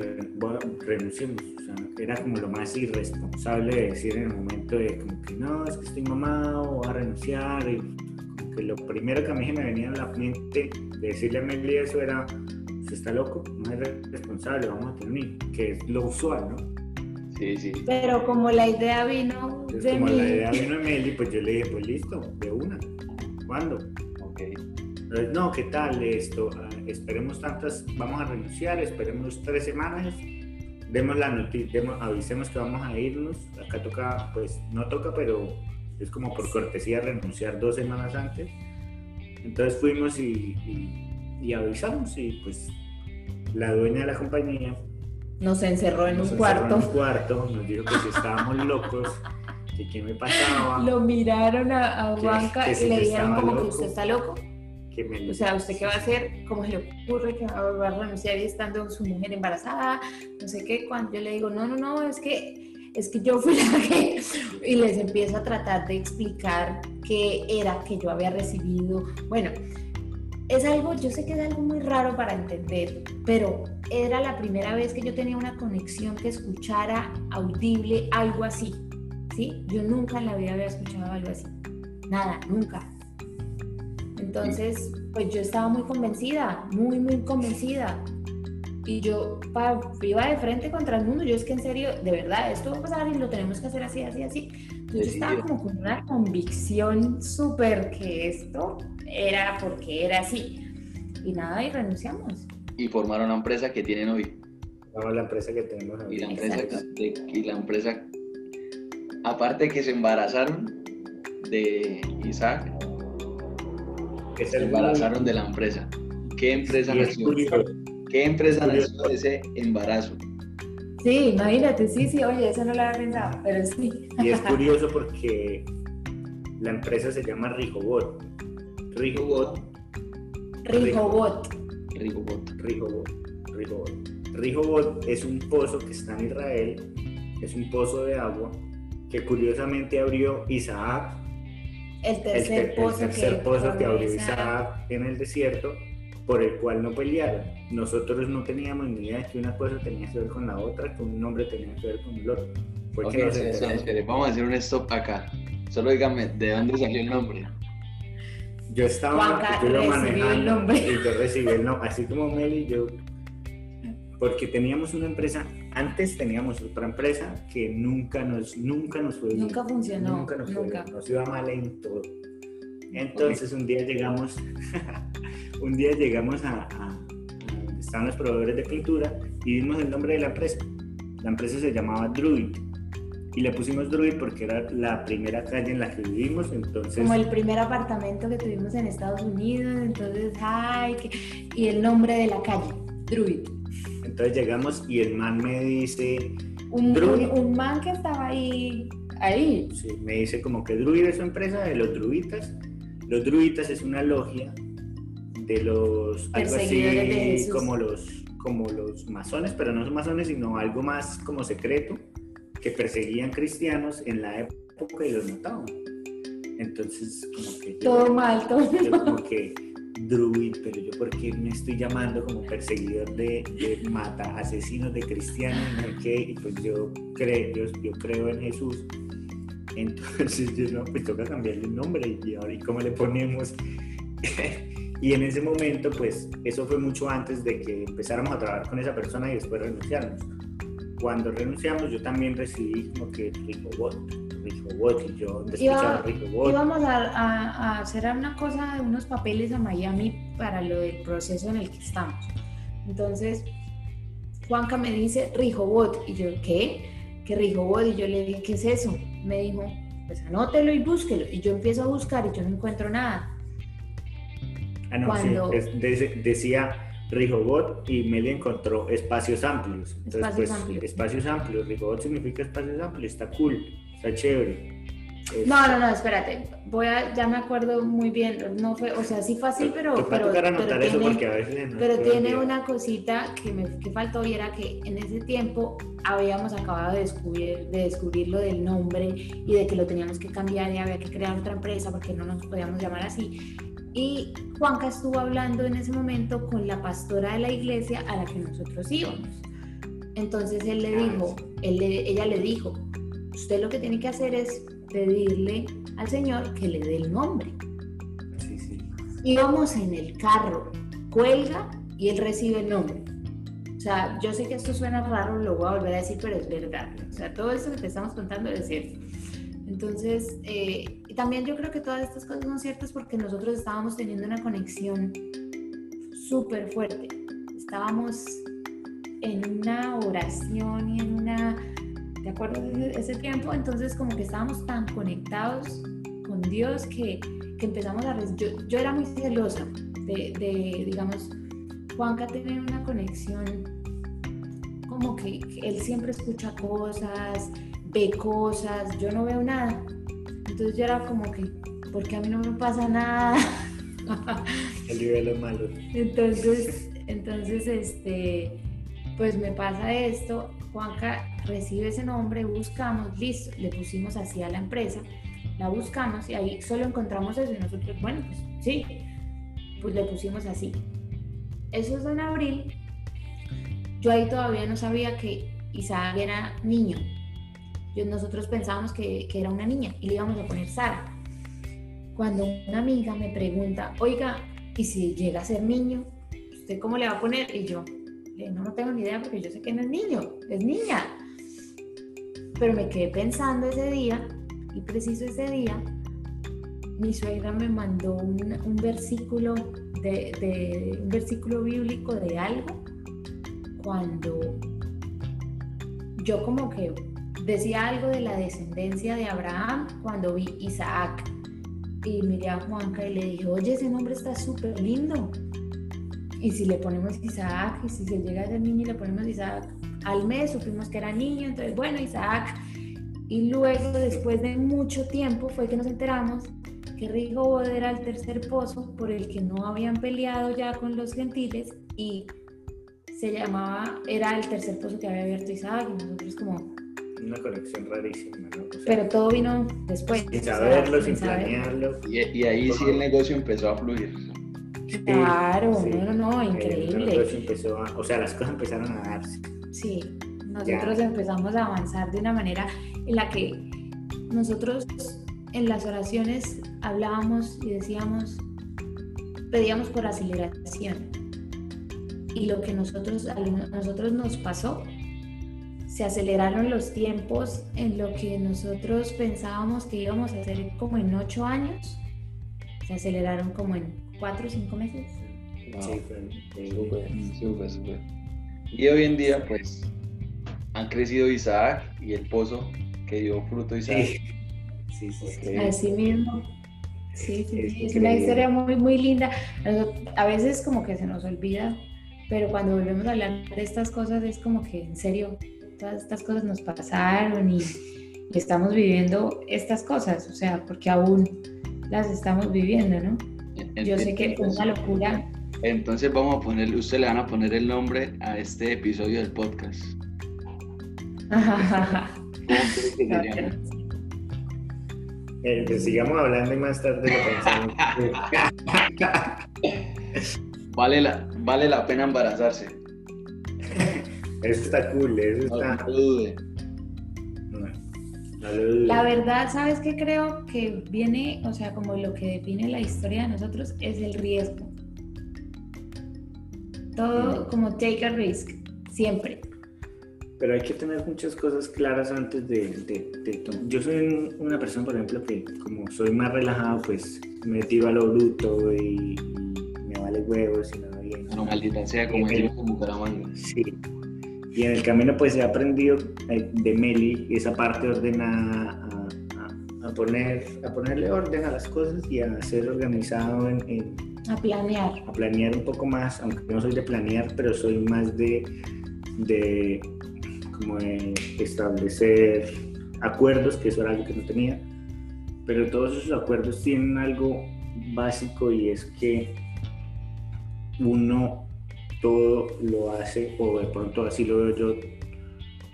renunciemos. O sea, era como lo más irresponsable de decir en el momento de como que no, es que estoy mamado, voy a renunciar. Y lo primero que a mí me venía a la mente de decirle a Meli eso era, se está loco, no es responsable, vamos a tener que es lo usual, ¿no? Sí, sí. Pero como la idea vino de como la idea vino de Meli, pues yo le dije, pues listo, de una. ¿Cuándo? Ok. no, ¿qué tal esto? Ah, esperemos tantas, vamos a renunciar, esperemos tres semanas, demos la noticia, avisemos que vamos a irnos. Acá toca, pues no toca, pero es como por cortesía renunciar dos semanas antes. Entonces fuimos y, y, avisamos y pues la dueña de la compañía nos encerró en un cuarto. En un cuarto, nos dijo que si estábamos locos, que qué me pasaba. Lo miraron a, a Juanca y le dijeron como que usted está loco. o sea, ¿usted qué va a hacer? ¿Cómo se le ocurre que va a renunciar y estando su mujer embarazada? No sé qué. Cuando yo le digo, no, no, no, es que es que yo fui la que, y les empiezo a tratar de explicar qué era que yo había recibido. Bueno, es algo, yo sé que es algo muy raro para entender, pero era la primera vez que yo tenía una conexión que escuchara audible algo así, ¿sí? Yo nunca en la vida había escuchado algo así, nada, nunca. Entonces, pues yo estaba muy convencida, muy, muy convencida y yo iba de frente contra el mundo. Yo es que en serio, de verdad, esto va a pasar y lo tenemos que hacer así, así, así. Entonces yo estaba como con una convicción súper que esto era porque era así. Y nada, y renunciamos. Y formaron una empresa que tienen hoy. No, la empresa que tenemos hoy. Y la empresa, y la empresa, aparte que se embarazaron de Isaac, que se embarazaron de la empresa. ¿Qué empresa nació? ¿Qué empresa nació de ese embarazo? Sí, imagínate, sí, sí, oye, eso no lo había pensado, pero sí. Y es curioso porque La empresa se llama Rijobot. Rijobot. Rijobot. Rijobot. Rijobot. Rijobot. Rijobot es un pozo que está en Israel, es un pozo de agua que curiosamente abrió Isaac, el tercer, pozo, que, abrió Isaac en el desierto, por el cual no pelearon. Nosotros no teníamos ni idea de que una cosa tenía que ver con la otra, que un nombre tenía que ver con el otro. vamos a hacer un stop acá. Solo dígame, ¿de dónde salió el nombre? Yo estaba, yo lo manejando y yo recibí el nombre, así como Meli, yo, porque teníamos una empresa, antes teníamos otra empresa que nunca nos, nunca nos fue bien. Nunca funcionó. Nunca nos fue bien, nos iba mal en todo. Entonces un día llegamos, un día llegamos a, a, donde estaban los proveedores de pintura y vimos el nombre de la empresa. La empresa se llamaba Druid y le pusimos Druid porque era la primera calle en la que vivimos, entonces... Como el primer apartamento que tuvimos en Estados Unidos, entonces, ay, y el nombre de la calle, Druid. Entonces llegamos y el man me dice... Un, Druid. un, man que estaba ahí, ahí. Sí, me dice como que Druid es su empresa de los druitas. Los druitas es una logia de los... Algo así como los, como los masones, pero no son masones, sino algo más como secreto que perseguían cristianos en la época y los mataban. Entonces, como que... todo mal, todo mal. Como que, druid, pero yo por qué me estoy llamando como perseguidor de, de mata asesinos de cristianos, ¿no? y pues yo creo, yo, yo, creo en Jesús. Entonces yo no, pues toca cambiarle el nombre y ahora, ¿y cómo le ponemos? y en ese momento, pues eso fue mucho antes de que empezáramos a trabajar con esa persona y después renunciáramos cuando renunciamos yo también recibí como que Rijobot, Rijobot, y yo Iba, Íbamos a, a, hacer una cosa, unos papeles a Miami para lo del proceso en el que estamos. Entonces, Juanca me dice Rijobot, y yo, ¿qué? ¿Qué Rijobot? Y yo le dije, ¿qué es eso? Me dijo, pues anótelo y búsquelo. Y yo empiezo a buscar y yo no encuentro nada. Ah, no, Cuando... sí, decía Rijobot y Meli encontró espacios amplios. Entonces, espacios pues, amplios. Espacios amplios. Rijobot significa espacios amplios, está cool, está chévere. No, no, no, espérate. Voy a, ya me acuerdo muy bien. No fue, o sea, sí fue así, pero. pero, pero tiene, pero tiene una cosita que me que faltó y era que en ese tiempo habíamos acabado de descubrir, de descubrir lo del nombre y de que lo teníamos que cambiar y había que crear otra empresa porque no nos podíamos llamar así. Y Juanca estuvo hablando en ese momento con la pastora de la iglesia a la que nosotros íbamos. Entonces él le dijo, él ella le dijo, usted lo que tiene que hacer es pedirle al Señor que le dé el nombre. Sí, sí. Íbamos en el carro, cuelga y él recibe el nombre. O sea, yo sé que esto suena raro, lo voy a volver a decir, pero es verdad. O sea, todo esto que te estamos contando es cierto. Entonces, eh, también yo creo que todas estas cosas son ciertas porque nosotros estábamos teniendo una conexión súper fuerte. Estábamos en una oración y en una, ¿de acuerdo? Ese tiempo, entonces como que estábamos tan conectados con Dios que, que empezamos a... Yo, yo, era muy celosa de, de, digamos, Juanca tiene una conexión como que él siempre escucha cosas, ve cosas, yo no veo nada. Entonces yo era como que, porque a mí no me pasa nada. El nivel malo. Entonces, entonces, este, pues me pasa esto, Juanca recibe ese nombre, buscamos, listo, le pusimos así a la empresa, la buscamos y ahí solo encontramos eso y nosotros, bueno, pues sí, pues le pusimos así. Eso es en abril. Yo ahí todavía no sabía que Isaac era niño, nosotros pensábamos que, que, era una niña y le íbamos a poner Sara. Cuando una amiga me pregunta, oiga, ¿y si llega a ser niño? ¿Usted cómo le va a poner? Y yo, no, no tengo ni idea porque yo sé que no es niño, es niña. Pero me quedé pensando ese día y preciso ese día, mi suegra me mandó un, un versículo de, de, un versículo bíblico de algo cuando yo como que decía algo de la descendencia de Abraham cuando vi Isaac. Y miré a Juanca y le dije, oye, ese nombre está súper lindo. Y si le ponemos Isaac, y si se llega a ser niño y le ponemos Isaac, al mes supimos que era niño, entonces bueno, Isaac. Y luego, después de mucho tiempo, fue que nos enteramos que Rigo era el tercer pozo por el que no habían peleado ya con los gentiles y se llamaba, era el tercer pozo que había abierto Isaac y nosotros como... Una conexión rarísima, ¿no? pero todo vino después. Sin saberlo, sin planearlo. Y, y, ahí sí el negocio empezó a fluir. Claro, no, no, no, increíble. Empezó a, o sea, las cosas empezaron a darse. Sí, nosotros empezamos a avanzar de una manera en la que nosotros en las oraciones hablábamos y decíamos, pedíamos por aceleración. Y lo que nosotros, a nosotros nos pasó, se aceleraron los tiempos en lo que nosotros pensábamos que íbamos a hacer como en ocho años, se aceleraron como en cuatro o cinco meses. Súper, súper. Y hoy en día, pues, han crecido Isaac y el pozo que dio fruto Isaac. Sí, sí, sí. Así mismo. Sí, sí, sí. Es una historia muy, muy linda. A veces como que se nos olvida, pero cuando volvemos a hablar de estas cosas es como que en serio, todas estas cosas nos pasaron y, estamos viviendo estas cosas, o sea, porque aún las estamos viviendo, ¿no? Yo sé que es una locura. Entonces vamos a ponerle, usted le van a poner el nombre a este episodio del podcast. ¿Cómo que eh, pues sigamos hablando y más tarde lo pensamos. vale, la, vale la pena embarazarse. Eso está cool, eso está. La verdad, ¿sabes qué creo que viene, o sea, como lo que define la historia de nosotros es el riesgo? Todo mm. como take a risk, siempre pero hay que tener muchas cosas claras antes de, de, Yo soy una persona, por ejemplo, que como soy más relajado, pues me tiro a lo bruto y, me vale huevos y me va bien. No, maldita sea, como decimos en Bucaramanga. Sí. Y en el camino, pues he aprendido eh, de Meli esa parte ordenada a, a, poner, a ponerle orden a las cosas y a ser organizado en, a planear. A planear un poco más, aunque no soy de planear, pero soy más de, de como establecer acuerdos, que eso era algo que no tenía, pero todos esos acuerdos tienen algo básico y es que uno todo lo hace, o de pronto así lo veo yo,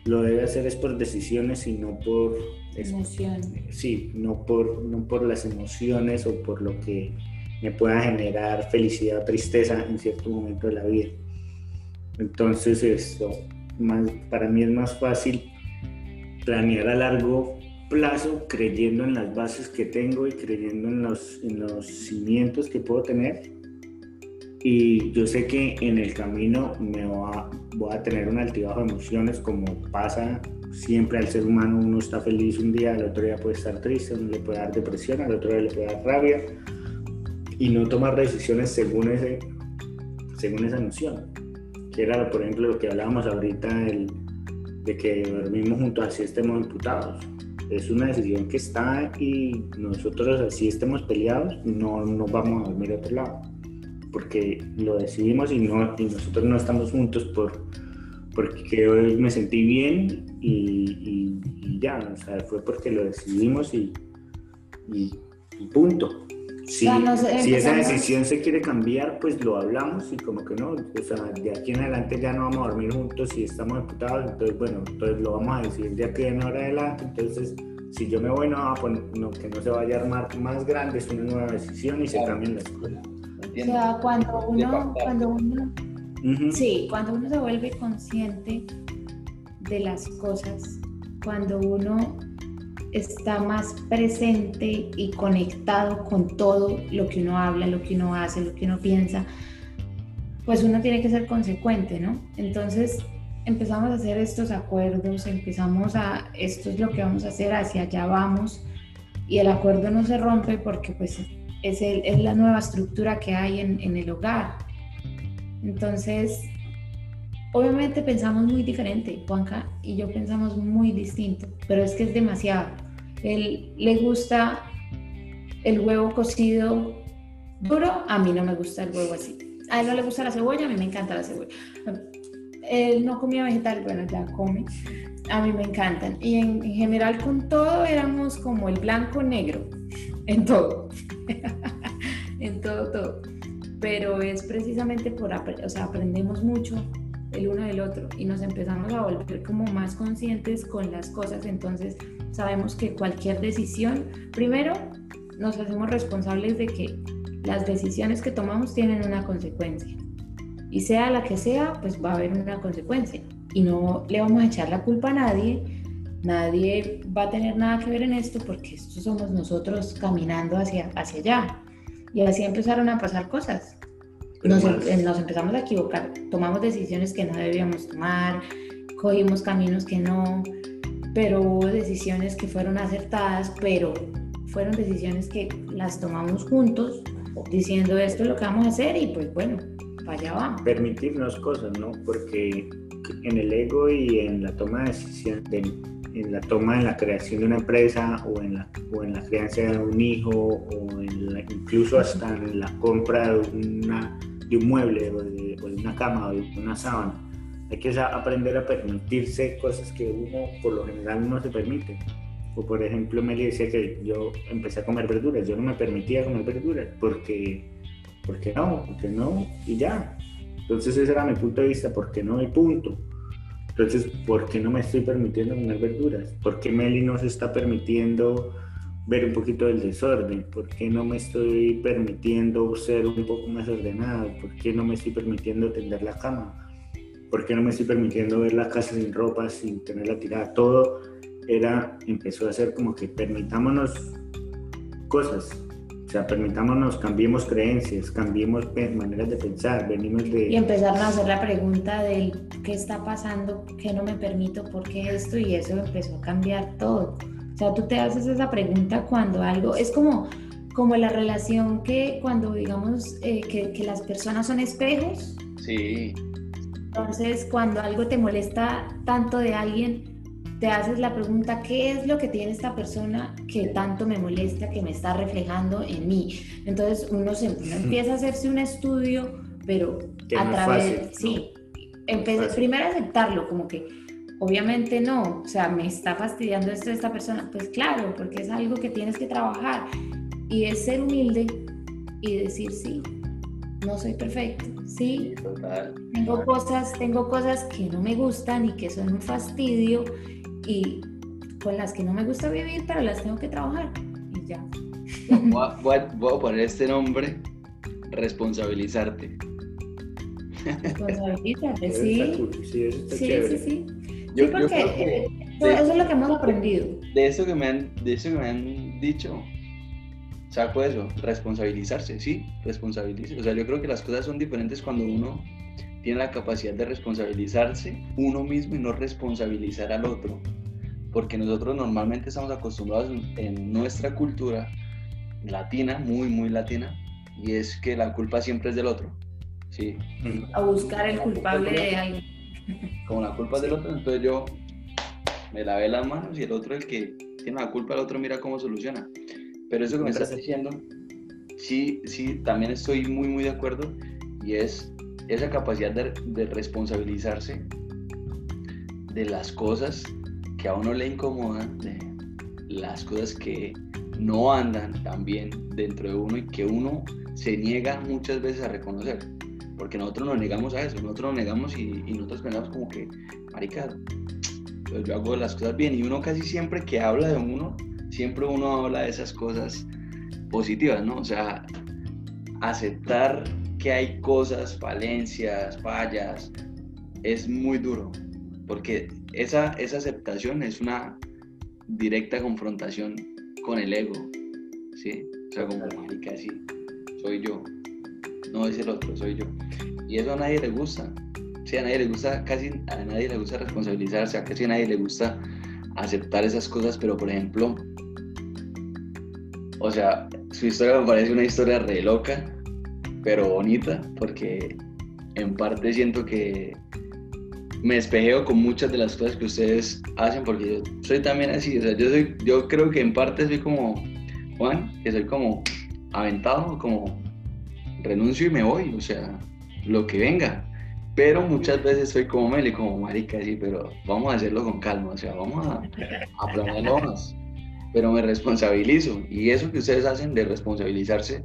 lo debe hacer es por decisiones y no por emociones. Sí, no por, no por las emociones o por lo que me pueda generar felicidad o tristeza en cierto momento de la vida. Entonces esto, para mí es más fácil planear a largo plazo creyendo en las bases que tengo y creyendo en los, en los cimientos que puedo tener. Y yo sé que en el camino me va, voy a tener un altibajo de emociones como pasa siempre al ser humano. Uno está feliz un día, al otro día puede estar triste, uno le puede dar depresión, al otro día le puede dar rabia. Y no tomar decisiones según, ese, según esa emoción que era, por ejemplo, lo que hablábamos ahorita de que dormimos juntos así estemos imputados. Es una decisión que está y nosotros así estemos peleados, no nos vamos a dormir a otro lado, porque lo decidimos y, no, y nosotros no estamos juntos por, porque hoy me sentí bien y, ya, o sea, fue porque lo decidimos y, y punto. Si, si esa decisión se quiere cambiar, pues lo hablamos y como que no, o sea, de aquí en adelante ya no vamos a dormir juntos y estamos imputados, entonces bueno, entonces lo vamos a decidir de aquí en ahora adelante, entonces si yo me voy no, a poner, no que no se vaya a armar más grande, es una nueva decisión y se cambia la escuela. O sea, cuando uno, cuando uno, sí, cuando uno se vuelve consciente de las cosas, cuando uno está más presente y conectado con todo lo que uno habla, lo que uno hace, lo que uno piensa, pues uno tiene que ser consecuente, ¿no? Entonces empezamos a hacer estos acuerdos, empezamos a, esto es lo que vamos a hacer, hacia allá vamos, y el acuerdo no se rompe porque pues es, el, es la nueva estructura que hay en, en el hogar. Entonces, obviamente pensamos muy diferente, Juanca y yo pensamos muy distinto, pero es que es demasiado él le gusta el huevo cocido duro, a mí no me gusta el huevo así. A él no le gusta la cebolla, a mí me encanta la cebolla. él no comía vegetal, bueno, ya come. A mí me encantan. Y en, general con todo éramos como el blanco negro, en todo. en todo, todo. Pero es precisamente por, o sea, aprendemos mucho el uno del otro y nos empezamos a volver como más conscientes con las cosas. Entonces sabemos que cualquier decisión, primero nos hacemos responsables de que las decisiones que tomamos tienen una consecuencia. Y sea la que sea, pues va a haber una consecuencia. Y no le vamos a echar la culpa a nadie. Nadie va a tener nada que ver en esto porque esto somos nosotros caminando hacia, hacia allá. Y así empezaron a pasar cosas. Nos, em, nos empezamos a equivocar, tomamos decisiones que no debíamos tomar, cogimos caminos que no, pero hubo decisiones que fueron acertadas, pero fueron decisiones que las tomamos juntos, diciendo esto es lo que vamos a hacer y pues bueno, para allá vamos. Permitirnos cosas, ¿no? Porque en el ego y en la toma de decisión, en la toma, en la creación de una empresa o en la, o en la crianza de un hijo o en incluso hasta en la compra de, una, de un mueble o de, o de una cama o de una sábana, hay que aprender a permitirse cosas que uno por lo general no se permite. O por ejemplo, Meli decía que yo empecé a comer verduras, yo no me permitía comer verduras porque, porque no, porque no, y ya. Entonces ese era mi punto de vista, porque no hay punto. Entonces, ¿por qué no me estoy permitiendo comer verduras? ¿Por qué Meli no se está permitiendo ver un poquito del desorden? ¿Por qué no me estoy permitiendo ser un poco más ordenado? ¿Por qué no me estoy permitiendo tender la cama? ¿Por qué no me estoy permitiendo ver la casa sin ropa, sin tenerla tirada? Todo era, empezó a ser como que permitámonos cosas, sea, permitámonos, cambiemos creencias, cambiemos maneras de pensar, venimos de... Y empezar a hacer la pregunta de qué está pasando, qué no me permito, por qué esto, y eso empezó a cambiar todo. O sea, tú te haces esa pregunta cuando algo, es como, como la relación que cuando digamos eh, que, que las personas son espejos. Sí. Entonces, cuando algo te molesta tanto de alguien, te haces la pregunta, ¿qué es lo que tiene esta persona que tanto me molesta, que me está reflejando en mí? Entonces uno, se, empieza a hacerse un estudio, pero a través, sí, primero aceptarlo, como que obviamente no, o sea, me está fastidiando esto de esta persona, pues claro, porque es algo que tienes que trabajar. Y es ser humilde y decir sí, no soy perfecto, sí, tengo cosas, tengo cosas que no me gustan y que son un fastidio y con las que no me gusta vivir, pero las tengo que trabajar y ya. Voy a, poner este nombre, responsabilizarte. Responsabilízate, sí. Sí, sí, sí. Yo, porque eh, eso es lo que hemos aprendido. De eso que me han, de eso que me han dicho, saco eso, responsabilizarse, sí, responsabilizarse. O sea, yo creo que las cosas son diferentes cuando uno tiene la capacidad de responsabilizarse uno mismo y no responsabilizar al otro. Porque nosotros normalmente estamos acostumbrados en nuestra cultura latina, muy, muy latina, y es que la culpa siempre es del otro. ¿sí? A buscar el culpable de alguien. Como la culpa es del otro, entonces yo me lavé las manos y el otro, el que tiene la culpa, el otro mira cómo soluciona. Pero eso que me estás diciendo, sí, sí, también estoy muy, muy de acuerdo y es esa capacidad de, responsabilizarse de las cosas que a uno le incomodan, de las cosas que no andan tan bien dentro de uno y que uno se niega muchas veces a reconocer. Porque nosotros nos negamos a eso, nosotros nos negamos y, nosotros pensamos como que, marica, pues yo hago las cosas bien. Y uno casi siempre que habla de uno, siempre uno habla de esas cosas positivas, ¿no? O sea, aceptar que hay cosas, falencias, fallas, es muy duro, porque esa, esa aceptación es una directa confrontación con el ego, ¿sí? O sea, como, marica, sí, soy yo, no es el otro, soy yo. Y eso a nadie le gusta, sí, a nadie le gusta, casi a nadie le gusta responsabilizarse, a casi a nadie le gusta aceptar esas cosas, pero por ejemplo, o sea, su historia me parece una historia re loca, pero bonita, porque en parte siento que me espejeo con muchas de las cosas que ustedes hacen, porque yo soy también así, o sea, yo, soy, yo creo que en parte soy como Juan, que soy como aventado, como renuncio y me voy, o sea, lo que venga. pero muchas veces soy como Meli, como marica, sí, pero vamos a hacerlo con calma, o sea, vamos a, a planearlo más. Pero me responsabilizo y eso que ustedes hacen de responsabilizarse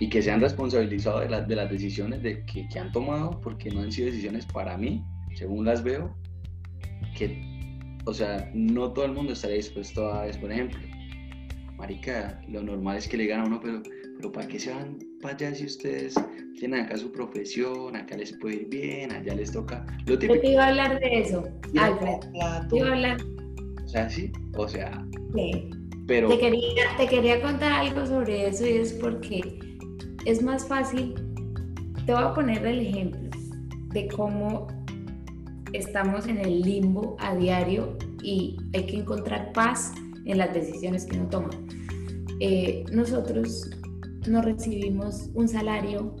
y que sean responsabilizados de, las de las decisiones de, que, que han tomado, porque no han sido decisiones para mí, según las veo, que, o sea, no todo el mundo estaría dispuesto a eso. Por ejemplo, marica, lo normal es que le digan a uno, pero, pero ¿para qué se van para allá si ustedes tienen acá su profesión, acá les puede ir bien, allá les toca lo típico? Yo te iba a hablar de eso, Alfred. Te iba a hablar. O sea, sí, o sea. Sí. Pero... Te quería, te quería contar algo sobre eso y es porque es más fácil. Te voy a poner el ejemplo de cómo estamos en el limbo a diario y hay que encontrar paz en las decisiones que uno toma. Eh, nosotros no recibimos un salario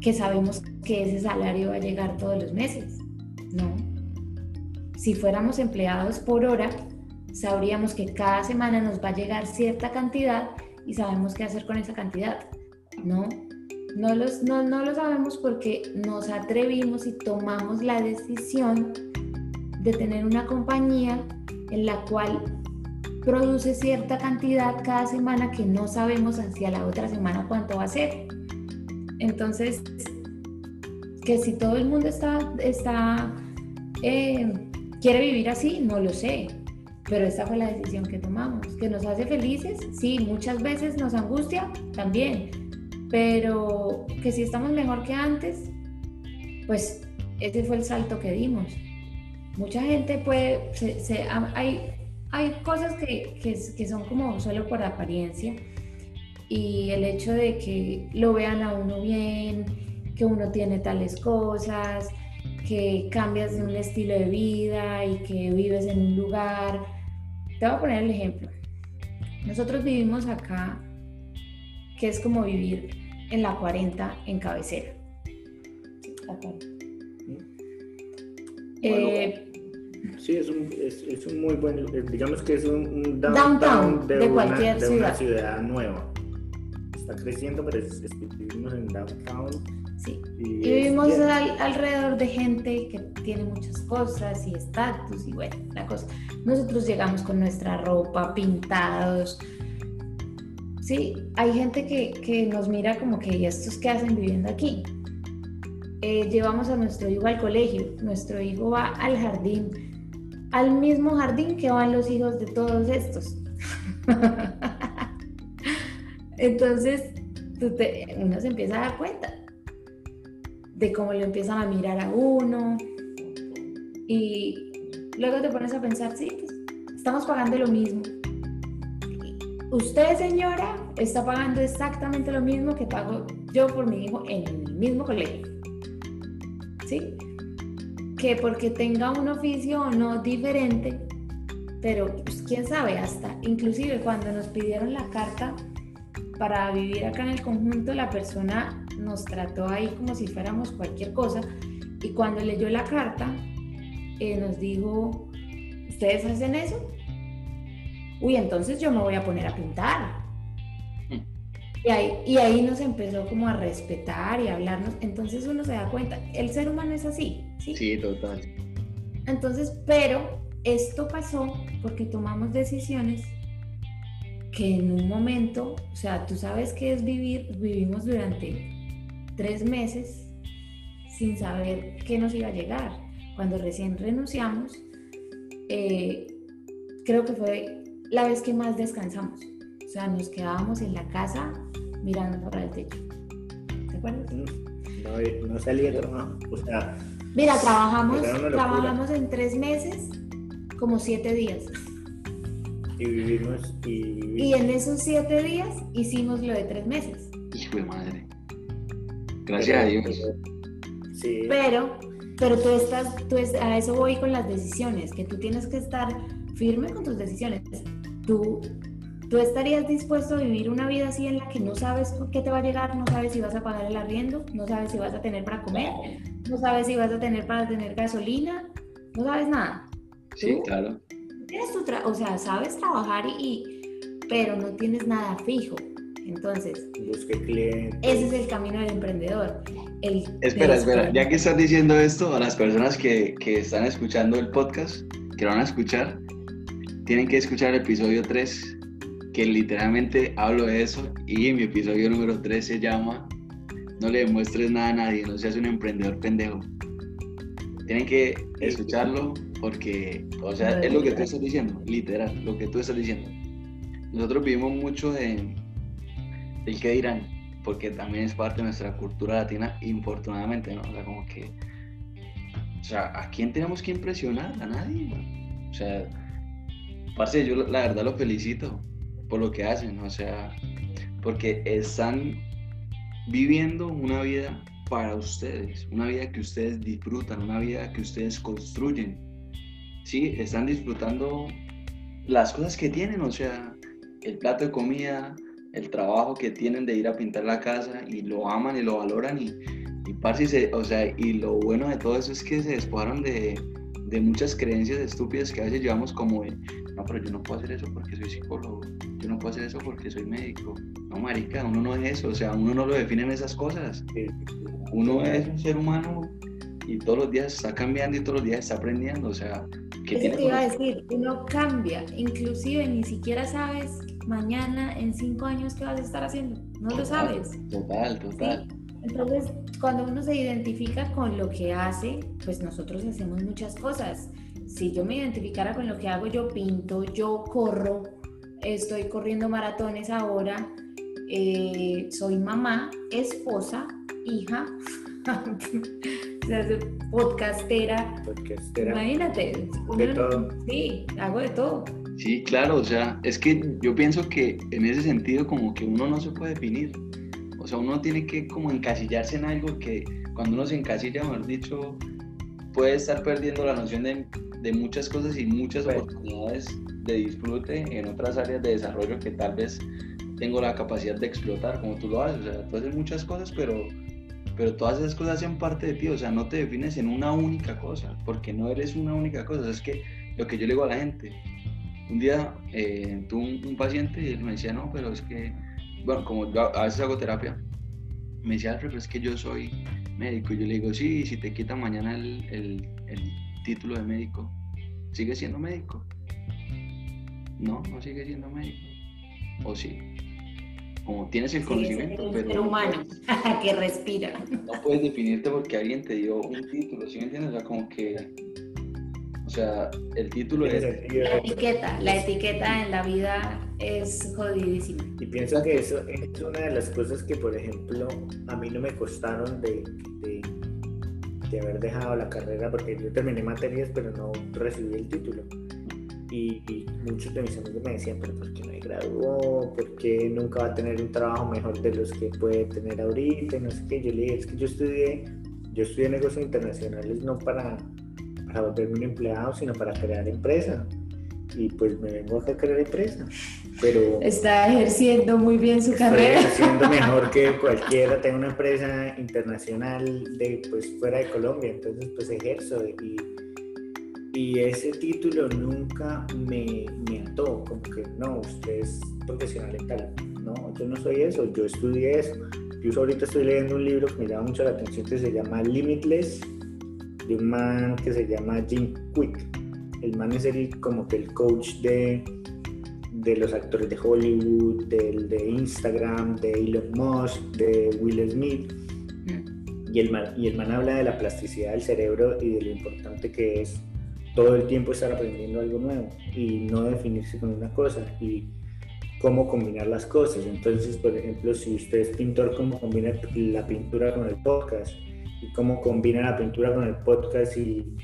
que sabemos que ese salario va a llegar todos los meses. No. Si fuéramos empleados por hora, sabríamos que cada semana nos va a llegar cierta cantidad y sabemos qué hacer con esa cantidad. No, no, los, no, no lo sabemos porque nos atrevimos y tomamos la decisión de tener una compañía en la cual produce cierta cantidad cada semana que no sabemos hacia la otra semana cuánto va a ser. Entonces, que si todo el mundo está, está eh, quiere vivir así, no lo sé. Pero esta fue la decisión que tomamos. ¿Que nos hace felices? Sí, muchas veces nos angustia también. Pero que si estamos mejor que antes, pues ese fue el salto que dimos. Mucha gente puede, se, hay, hay cosas que, que, que son como solo por apariencia y el hecho de que lo vean a uno bien, que uno tiene tales cosas, que cambias de un estilo de vida y que vives en un lugar. Te voy a poner el ejemplo. Nosotros vivimos acá, que es como vivir en la 40 en cabecera. Eh, sí, es un, es, es un, muy buen, digamos que es un, downtown, de, cualquier ciudad. una ciudad nueva está creciendo, pero es, vivimos en downtown. Sí. Y, vivimos alrededor de gente que tiene muchas cosas y estatus y bueno, la cosa. Nosotros llegamos con nuestra ropa, pintados. Sí, hay gente que, que nos mira como que, ¿y estos qué hacen viviendo aquí? Eh, llevamos a nuestro hijo al colegio, nuestro hijo va al jardín, al mismo jardín que van los hijos de todos estos. Entonces, uno se empieza a dar cuenta de cómo le empiezan a mirar a uno y luego te pones a pensar, sí, pues, estamos pagando lo mismo. Usted, señora, está pagando exactamente lo mismo que pago yo por mi hijo en el mismo colegio. ¿Sí? Que porque tenga un oficio o no diferente, pero pues, quién sabe, hasta inclusive cuando nos pidieron la carta para vivir acá en el conjunto, la persona nos trató ahí como si fuéramos cualquier cosa y cuando leyó la carta eh, nos dijo, ¿ustedes hacen eso? Uy, entonces yo me voy a poner a pintar. Y ahí, y ahí nos empezó como a respetar y a hablarnos. Entonces uno se da cuenta, el ser humano es así. Sí, sí total. Entonces, pero esto pasó porque tomamos decisiones que en un momento, o sea, tú sabes qué es vivir, vivimos durante tres meses sin saber qué nos iba a llegar. Cuando recién renunciamos, eh, creo que fue la vez que más descansamos. O sea, nos quedábamos en la casa mirando para el techo. ¿Te acuerdas? No, no salieron, o sea... Mira, trabajamos, trabajamos en tres meses como siete días. Y vivimos y, y en esos siete días hicimos lo de tres meses. Hijo de madre. Gracias a Dios. Sí. Pero, pero tú estás, tú a eso voy con las decisiones, que tú tienes que estar firme con tus decisiones. Tú, tú estarías dispuesto a vivir una vida así en la que no sabes qué te va a llegar, no sabes si vas a pagar el arriendo, no sabes si vas a tener para comer, no sabes si vas a tener para tener gasolina, no sabes nada. Sí, claro tienes tu o sea, sabes trabajar y, pero no tienes nada fijo. Entonces, Busque clientes. Ese es el camino del emprendedor. el... Espera, espera, ya que estás diciendo esto, a las personas que, que están escuchando el podcast, que lo van a escuchar, tienen que escuchar el episodio 3, que literalmente hablo de eso, y mi episodio número 3 se llama No le demuestres nada a nadie, no seas un emprendedor pendejo. Tienen que escucharlo porque, o sea, es lo que tú estás diciendo, literal, lo que tú estás diciendo. Nosotros vivimos mucho de el que dirán, porque también es parte de nuestra cultura latina, infortunadamente, ¿no? O sea, como que, o sea, ¿a quién tenemos que impresionar? A nadie, O sea, parce, yo la verdad lo felicito por lo que hacen, o sea, porque están viviendo una vida para ustedes, una vida que ustedes disfrutan, una vida que ustedes construyen. Sí, están disfrutando las cosas que tienen, o sea, el plato de comida, el trabajo que tienen de ir a pintar la casa y lo aman y lo valoran y, y se, o sea, y lo bueno de todo eso es que se despojaron de, de muchas creencias estúpidas que a veces llevamos como de, no, pero yo no puedo hacer eso porque soy psicólogo, yo no puedo hacer eso porque soy médico. No, marica, uno no es eso, o sea, uno no lo define en esas cosas. Uno es un ser humano y todos los días está cambiando y todos los días está aprendiendo, o sea... ¿qué Eso te iba a decir, uno cambia, inclusive ni siquiera sabes mañana, en cinco años, qué vas a estar haciendo, no lo sabes. Total, total. Entonces, cuando uno se identifica con lo que hace, pues nosotros hacemos muchas cosas. Si yo me identificara con lo que hago, yo pinto, yo corro, estoy corriendo maratones ahora, eh, soy mamá, esposa, hija, podcastera. Podcastera. Imagínate. de todo. Sí, hago de todo. Sí, claro, o sea, es que yo pienso que en ese sentido como que uno no se puede definir. O sea, uno tiene que como encasillarse en algo que cuando uno se encasilla, mejor dicho, puede estar perdiendo la noción de, de muchas cosas y muchas oportunidades de disfrute en otras áreas de desarrollo que tal vez tengo la capacidad de explotar, como tú lo haces. O sea, tú haces muchas cosas, pero, pero todas esas cosas hacen parte de ti. O sea, no te defines en una única cosa, porque no eres una única cosa. Es que lo que yo le digo a la gente, un día eh, tuve un, paciente y él me decía, no, pero es que, bueno, como yo a veces hago terapia, me decía, pero es que yo soy médico. Y yo le digo, sí, si te quitan mañana el, el, el título de médico, ¿sigues siendo médico? No, no sigue siendo médico. ¿O sí? Como tienes el conocimiento, pero... Ser humano que respira. No puedes definirte porque alguien te dio un título, ¿sí me entiendes? O sea, como que... O sea, el título es... La etiqueta, la etiqueta en la vida es jodidísima. Y pienso que eso es una de las cosas que, por ejemplo, a mí no me costaron de, de, haber dejado la carrera, porque yo terminé materias, pero no recibí el título y, muchos de mis amigos me decían, pero ¿por qué no me graduó? ¿Por qué nunca va a tener un trabajo mejor de los que puede tener ahorita? Y no sé qué. Yo le dije, es que yo estudié, yo estudié negocios internacionales no para, para volverme un empleado, sino para crear empresa. Y pues me vengo a crear empresa. Pero está ejerciendo muy bien su carrera. Estoy ejerciendo mejor que cualquiera. Tengo una empresa internacional de pues fuera de Colombia, entonces pues ejerzo y y ese título nunca me, me ató, como que no, usted es profesional en tal. No, yo no soy eso, yo estudié eso. Yo ahorita estoy leyendo un libro que me llama mucho la atención que se llama Limitless, de un man que se llama Jim Quick. El man es el, como que el coach de, de los actores de Hollywood, del de Instagram, de Elon Musk, de Will Smith. Mm. Y el, man, y el man habla de la plasticidad del cerebro y de lo importante que es todo el tiempo estar aprendiendo algo nuevo y no definirse con una cosa y cómo combinar las cosas. Entonces, por ejemplo, si usted es pintor, cómo combina la pintura con el podcast y cómo combina la pintura con el podcast y,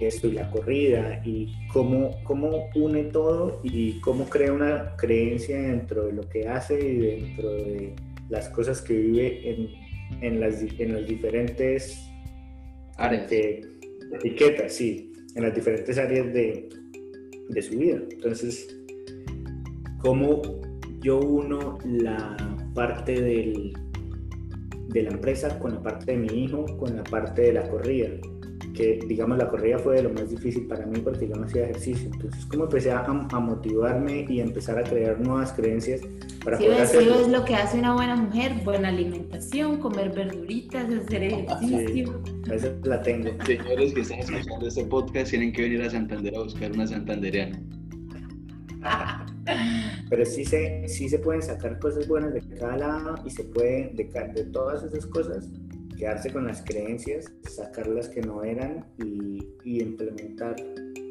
esto y la corrida y cómo, cómo une todo y cómo crea una creencia dentro de lo que hace y dentro de las cosas que vive en, en, las, en las diferentes áreas. etiquetas, sí en las diferentes áreas de, de su vida. Entonces, ¿cómo yo uno la parte del, de la empresa con la parte de mi hijo, con la parte de la corrida? Que, digamos, la corrida fue de lo más difícil para mí porque yo no hacía ejercicio. Entonces, como empecé a, a motivarme y empezar a crear nuevas creencias para sí, poder hacerlo. es lo que hace una buena mujer, buena alimentación, comer verduritas, hacer ejercicio. Sí, esa la tengo. Señores que están escuchando este podcast tienen que venir a Santander a buscar una santanderiana. Pero sí se, sí se pueden sacar cosas buenas de cada lado y se puede, de, de todas esas cosas, quedarse con las creencias, sacar las que no eran y, y implementar,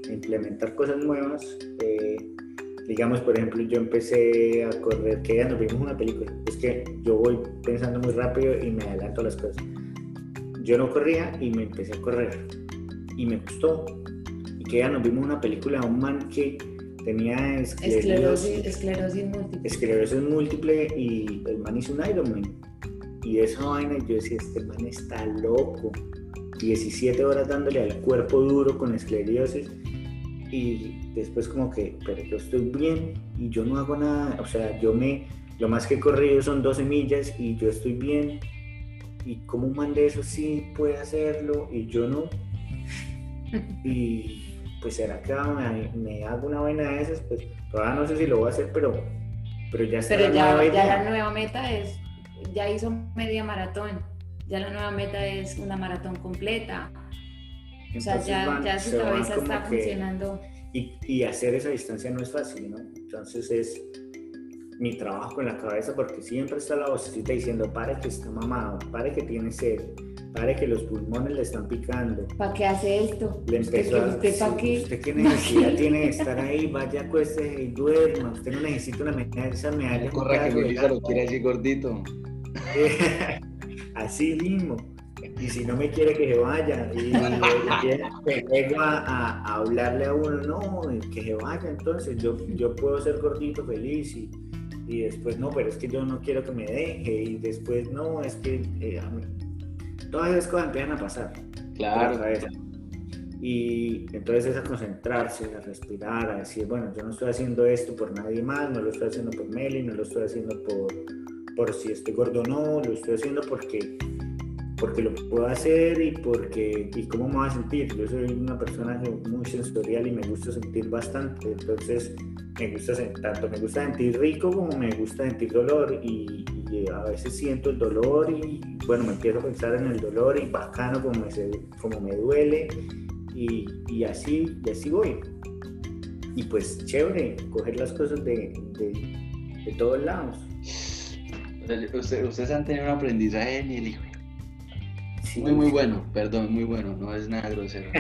implementar cosas nuevas. Eh, digamos, por ejemplo, yo empecé a correr, que ya nos vimos una película, es que yo voy pensando muy rápido y me adelanto las cosas. Yo no corría y me empecé a correr y me gustó. Y que ya nos vimos una película de un man que tenía esclerosis, esclerosis, múltiple. Esclerosis múltiple y el man hizo un Ironman. Y esa vaina, yo decía, este man está loco. 17 horas dándole al cuerpo duro con esclerosis. Y después como que, pero yo estoy bien y yo no hago nada. O sea, yo me, lo más que he corrido son 12 millas y yo estoy bien. Y como un man de eso sí puede hacerlo y yo no. Y pues será que me, hago una vaina de esas, pues todavía no sé si lo voy a hacer, pero, pero ya está. Pero ya, ya la nueva meta es, ya hizo media maratón, ya la nueva meta es una maratón completa. o sea, ya, ya su cabeza está funcionando. Y, y hacer esa distancia no es fácil, ¿no? Entonces es mi trabajo con la cabeza porque siempre está la vocecita diciendo, pare que está mamado, pare que tiene sed, pare que los pulmones le están picando. ¿Para qué hace esto? Le empezó ¿Usted, a usted, ¿para qué? ¿Usted qué necesidad tiene de estar ahí? Vaya, acuéstese y duerma. Usted no necesita una medalla, esa medalla. Corra que mi lo quiere así gordito. así mismo. Y si no me quiere que se vaya, y, llego a, a, hablarle a uno, no, que se vaya, entonces yo, yo puedo ser gordito feliz y, y después no, pero es que yo no quiero que me deje y después no, es que eh, todas esas cosas empiezan a pasar. Claro. Y entonces es a concentrarse, a respirar, a decir, bueno, yo no estoy haciendo esto por nadie más, no lo estoy haciendo por Meli, no lo estoy haciendo por, por si estoy gordo o no, lo estoy haciendo porque porque lo puedo hacer y porque y cómo me voy a sentir. Yo soy una persona muy sensorial y me gusta sentir bastante, entonces me gusta tanto me gusta sentir rico como me gusta sentir dolor y, a veces siento el dolor y bueno me empiezo a pensar en el dolor y bacano como me, como me duele y, y así y así voy. Y pues chévere, coger las cosas de, de, de todos lados. Ustedes han tenido un aprendizaje en el hijo muy, muy bueno, perdón, muy bueno, no es nada grosero.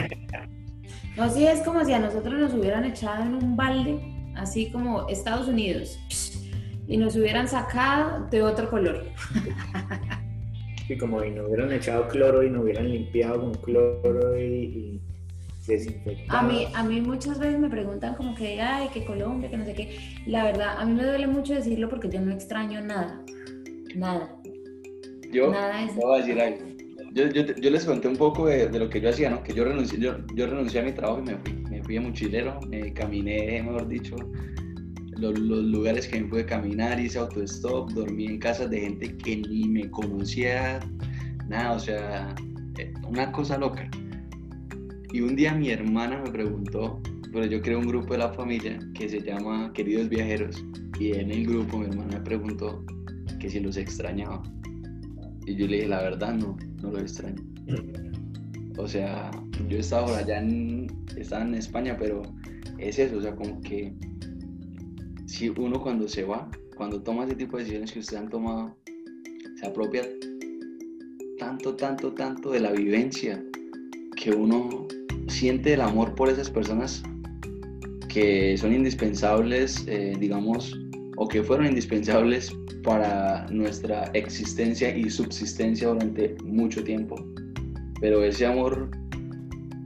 No, sí, es como si a nosotros nos hubieran echado en un balde, así como Estados Unidos, y nos hubieran sacado de otro color. Y como si nos hubieran echado cloro y nos hubieran limpiado con cloro y, desinfectado. A mí, a mí muchas veces me preguntan como que, ay, que Colombia, que no sé qué. La verdad, a mí me duele mucho decirlo porque yo no extraño nada, nada. Yo nada voy a decir algo yo, yo, yo, les conté un poco de, de, lo que yo hacía, ¿no? Que yo renuncié, yo, yo renuncié a mi trabajo y me fui. Me fui a mochilero, me caminé, mejor dicho, los, los, lugares que me pude caminar, hice autostop, dormí en casas de gente que ni me conocía, nada, o sea, eh, una cosa loca. Y un día mi hermana me preguntó, pero yo creo un grupo de la familia que se llama Queridos Viajeros, y en el grupo mi hermana me preguntó que si los extrañaba. Y yo le dije, la verdad, no, no lo extraño. O sea, yo he estado allá en, estaba en España, pero es eso, o sea, como que si uno cuando se va, cuando toma ese tipo de decisiones que ustedes han tomado, se apropia tanto, tanto, tanto de la vivencia que uno siente el amor por esas personas que son indispensables, eh, digamos, o que fueron indispensables para nuestra existencia y subsistencia durante mucho tiempo. Pero ese amor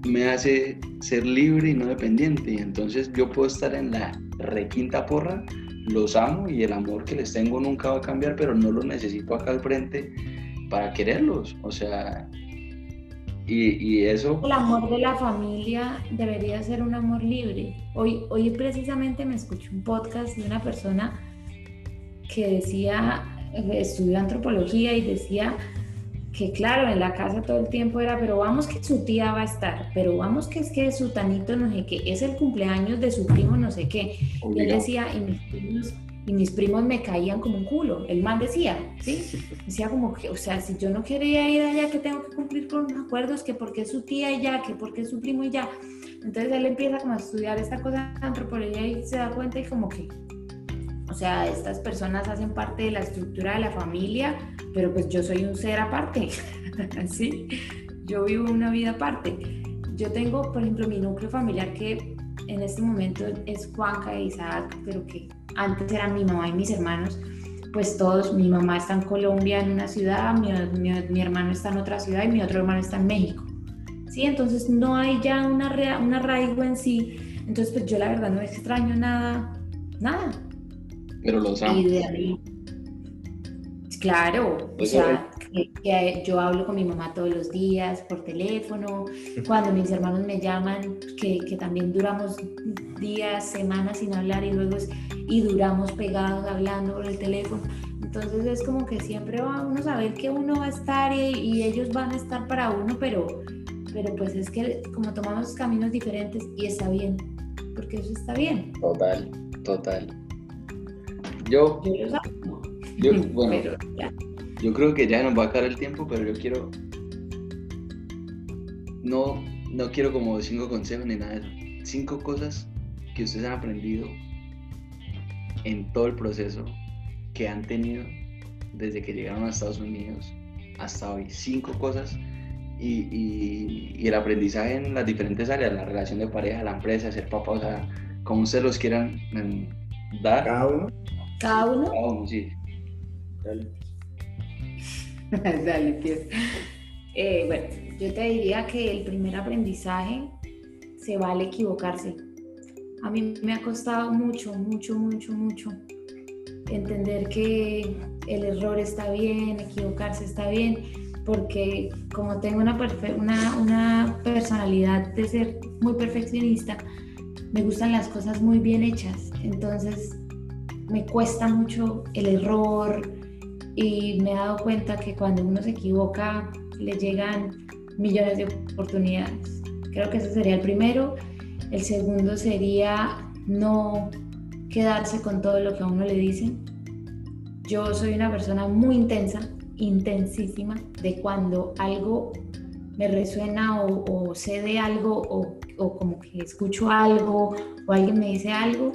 me hace ser libre y no dependiente. Entonces yo puedo estar en la requinta porra, los amo y el amor que les tengo nunca va a cambiar, pero no lo necesito acá al frente para quererlos. O sea, y, y, eso... El amor de la familia debería ser un amor libre. Hoy, hoy precisamente me escuché un podcast de una persona que decía, estudió antropología y decía que claro, en la casa todo el tiempo era, pero vamos que su tía va a estar, pero vamos que es que su tanito no sé qué, es el cumpleaños de su primo no sé qué. Y él decía, y mis primos, y mis primos me caían como un culo. El man decía, ¿sí? Decía como que, o sea, si yo no quería ir allá, que tengo que cumplir con los acuerdos, que porque es su tía y ya, que porque es su primo y ya. Entonces él empieza como a estudiar esta cosa de antropología y se da cuenta y como que, o sea, estas personas hacen parte de la estructura de la familia, pero pues yo soy un ser aparte, ¿sí? Yo vivo una vida aparte. Yo tengo, por ejemplo, mi núcleo familiar que en este momento es Juanca e Isaac, pero que antes eran mi mamá y mis hermanos, pues todos, mi mamá está en Colombia en una ciudad, mi, mi, hermano está en otra ciudad y mi otro hermano está en México. Sí, entonces no hay ya una, un arraigo en sí. Entonces, pues yo la verdad no extraño nada, nada. Pero los amo. Claro, o sea, que, yo hablo con mi mamá todos los días por teléfono, cuando mis hermanos me llaman, que, que, también duramos días, semanas sin hablar y luego es, y duramos pegados hablando por el teléfono. Entonces es como que siempre va uno a saber que uno va a estar y, y ellos van a estar para uno, pero, pero pues es que como tomamos caminos diferentes y está bien, porque eso está bien. Total, total. Yo, yo, bueno, yo creo que ya nos va a acabar el tiempo, pero yo quiero. No, no quiero como cinco consejos ni nada de eso. Cinco cosas que ustedes han aprendido en todo el proceso que han tenido desde que llegaron a Estados Unidos hasta hoy. Cinco cosas y, y, el aprendizaje en las diferentes áreas, la relación de pareja, la empresa, ser papá, o sea, como ustedes los quieran mm, dar. Cada uno. Cada uno. Cada uno, sí. Dale. Dale, tío. Eh, bueno, yo te diría que el primer aprendizaje se vale equivocarse. A mí me ha costado mucho, mucho, mucho, mucho entender que el error está bien, equivocarse está bien, porque como tengo una, una, una personalidad de ser muy perfeccionista, me gustan las cosas muy bien hechas. Entonces me cuesta mucho el error, y me he dado cuenta que cuando uno se equivoca le llegan millones de oportunidades. Creo que ese sería el primero. El segundo sería no quedarse con todo lo que a uno le dicen. Yo soy una persona muy intensa, intensísima, de cuando algo me resuena o, sé de algo o, o, como que escucho algo o alguien me dice algo,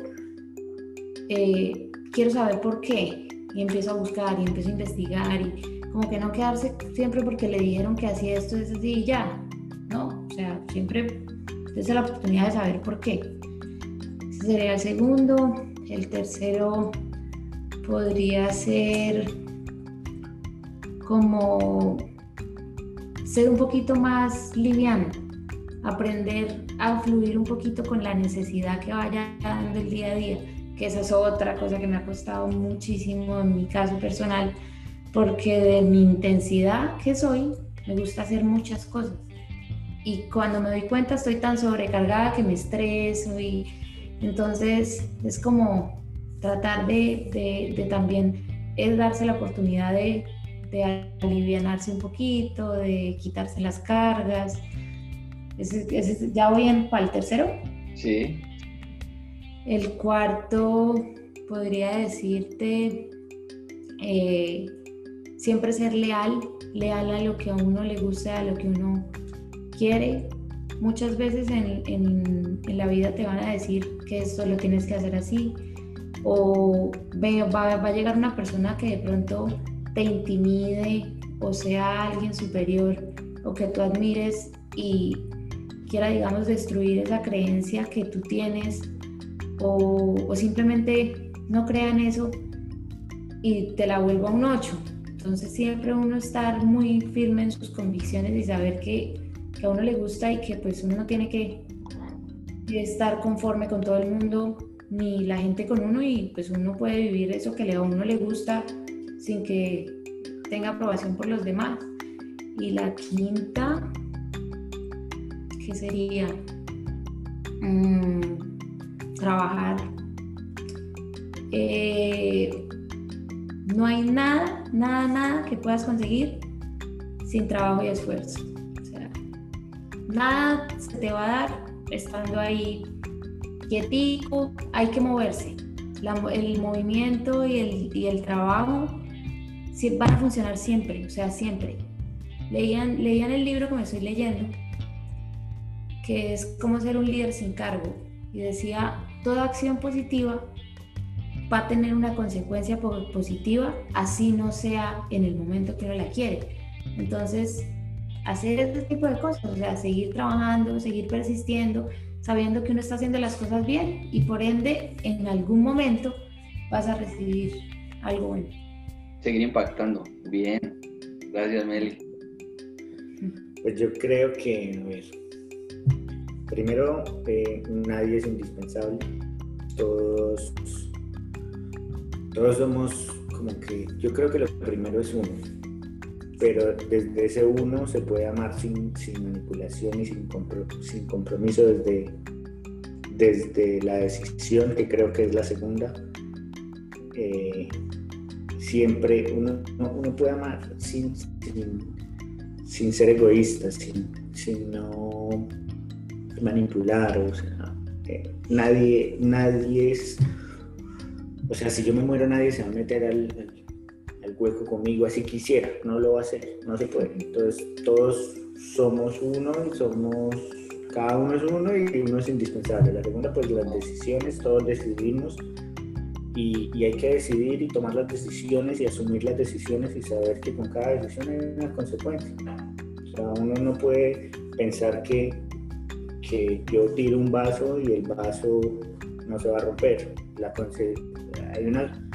eh, quiero saber por qué y empiezo a buscar y empiezo a investigar y como que no quedarse siempre porque le dijeron que hacía esto, es así y ya, ¿no? O sea, siempre es la oportunidad de saber por qué. Ese sería el segundo. El tercero podría ser como ser un poquito más liviano, aprender a fluir un poquito con la necesidad que vaya dando el día a día que esa es otra cosa que me ha costado muchísimo en mi caso personal, porque de mi intensidad que soy, me gusta hacer muchas cosas. Y cuando me doy cuenta estoy tan sobrecargada que me estreso y entonces es como tratar de, de, también es darse la oportunidad de, de alivianarse un poquito, de quitarse las cargas. ¿Ya voy en, para el tercero? Sí. El cuarto, podría decirte, eh, siempre ser leal, leal a lo que a uno le gusta, a lo que uno quiere. Muchas veces en, la vida te van a decir que esto lo tienes que hacer así, o va, va a llegar una persona que de pronto te intimide o sea alguien superior o que tú admires y quiera, digamos, destruir esa creencia que tú tienes o, simplemente no crean eso y te la vuelvo a un 8. Entonces siempre uno estar muy firme en sus convicciones y saber que, que, a uno le gusta y que pues uno no tiene que, estar conforme con todo el mundo ni la gente con uno y pues uno puede vivir eso que a uno le gusta sin que tenga aprobación por los demás. Y la quinta, ¿qué sería? Mm, trabajar. Eh, no hay nada, nada, nada que puedas conseguir sin trabajo y esfuerzo. O sea, nada se te va a dar estando ahí quietico, hay que moverse. el movimiento y el, y el trabajo van a funcionar siempre, o sea, siempre. Leían, leían el libro que me estoy leyendo, que es Cómo ser un líder sin cargo, y decía, toda acción positiva va a tener una consecuencia positiva, así no sea en el momento que uno la quiere. Entonces, hacer este tipo de cosas, o sea, seguir trabajando, seguir persistiendo, sabiendo que uno está haciendo las cosas bien y por ende en algún momento vas a recibir algo bueno. Seguir impactando. Bien. Gracias, Meli. Pues yo creo que, a ver, primero, eh, nadie es indispensable. Todos, todos somos como que, yo creo que lo primero es uno pero desde ese uno se puede amar sin, manipulación y sin, sin compromiso desde, desde la decisión, que creo que es la segunda. Eh, siempre uno, uno, puede amar sin, sin, ser egoísta, sin, sin no manipular, o sea, eh, nadie, nadie es, o sea, si yo me muero nadie se va a meter al hueco conmigo así quisiera, no lo va a hacer, no se puede. Entonces todos somos uno y somos, cada uno es uno y uno es indispensable. La segunda, pues las decisiones, todos decidimos y, y, hay que decidir y tomar las decisiones y asumir las decisiones y saber que con cada decisión hay una consecuencia. O sea, uno no puede pensar que, que yo tiro un vaso y el vaso no se va a romper. La, hay una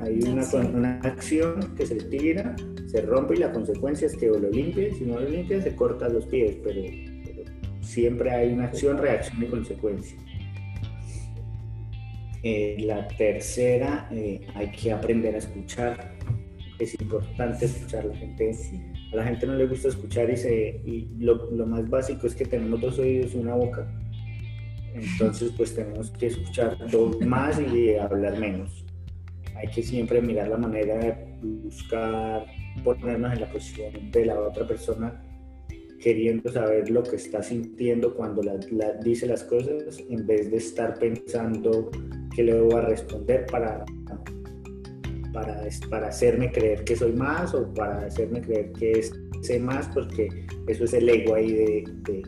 hay una, una acción que se tira, se rompe y la consecuencia es que o lo limpies, si no lo limpias se corta los pies, pero, siempre hay una acción, reacción y consecuencia. Eh, la tercera, eh, hay que aprender a escuchar. Es importante escuchar. La gente, a la gente no le gusta escuchar y, se, y lo, lo más básico es que tenemos dos oídos y una boca. Entonces, pues tenemos que escuchar más y hablar menos hay que siempre mirar la manera de buscar ponernos en la posición de la otra persona queriendo saber lo que está sintiendo cuando la, dice las cosas en vez de estar pensando que le voy a responder para, para, para hacerme creer que soy más o para hacerme creer que sé más porque eso es el ego ahí de, de,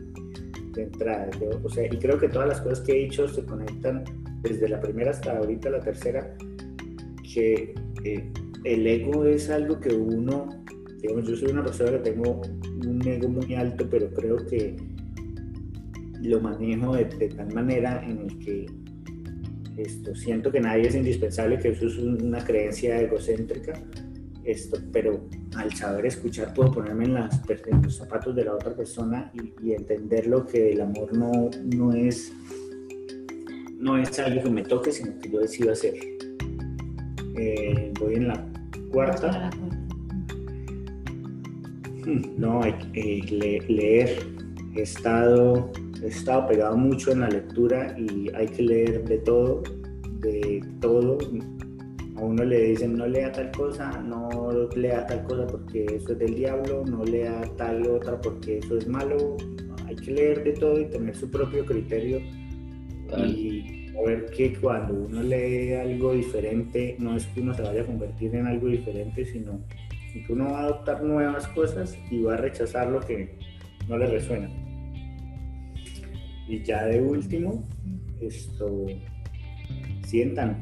entrada. o sea, y creo que todas las cosas que he dicho se conectan desde la primera hasta ahorita la tercera que eh, el ego es algo que uno, digamos, yo soy una persona que tengo un ego muy alto, pero creo que lo manejo de, tal manera en el que esto, siento que nadie es indispensable, que eso es una creencia egocéntrica, esto, pero al saber escuchar puedo ponerme en, las, los zapatos de la otra persona y, y, entender lo que el amor no, no, es, no es algo que me toque, sino que yo decido hacer. Eh, voy en la cuarta. Hmm, no, hay que eh, leer. He estado, he estado pegado mucho en la lectura y hay que leer de todo, de todo. A uno le dicen no lea tal cosa, no lea tal cosa porque eso es del diablo, no lea tal otra porque eso es malo. Hay que leer de todo y tener su propio criterio. Y ver que cuando uno lee algo diferente, no es que uno se vaya a convertir en algo diferente, sino que uno va a adoptar nuevas cosas y va a rechazar lo que no le resuena. Y ya de último, esto, sientan,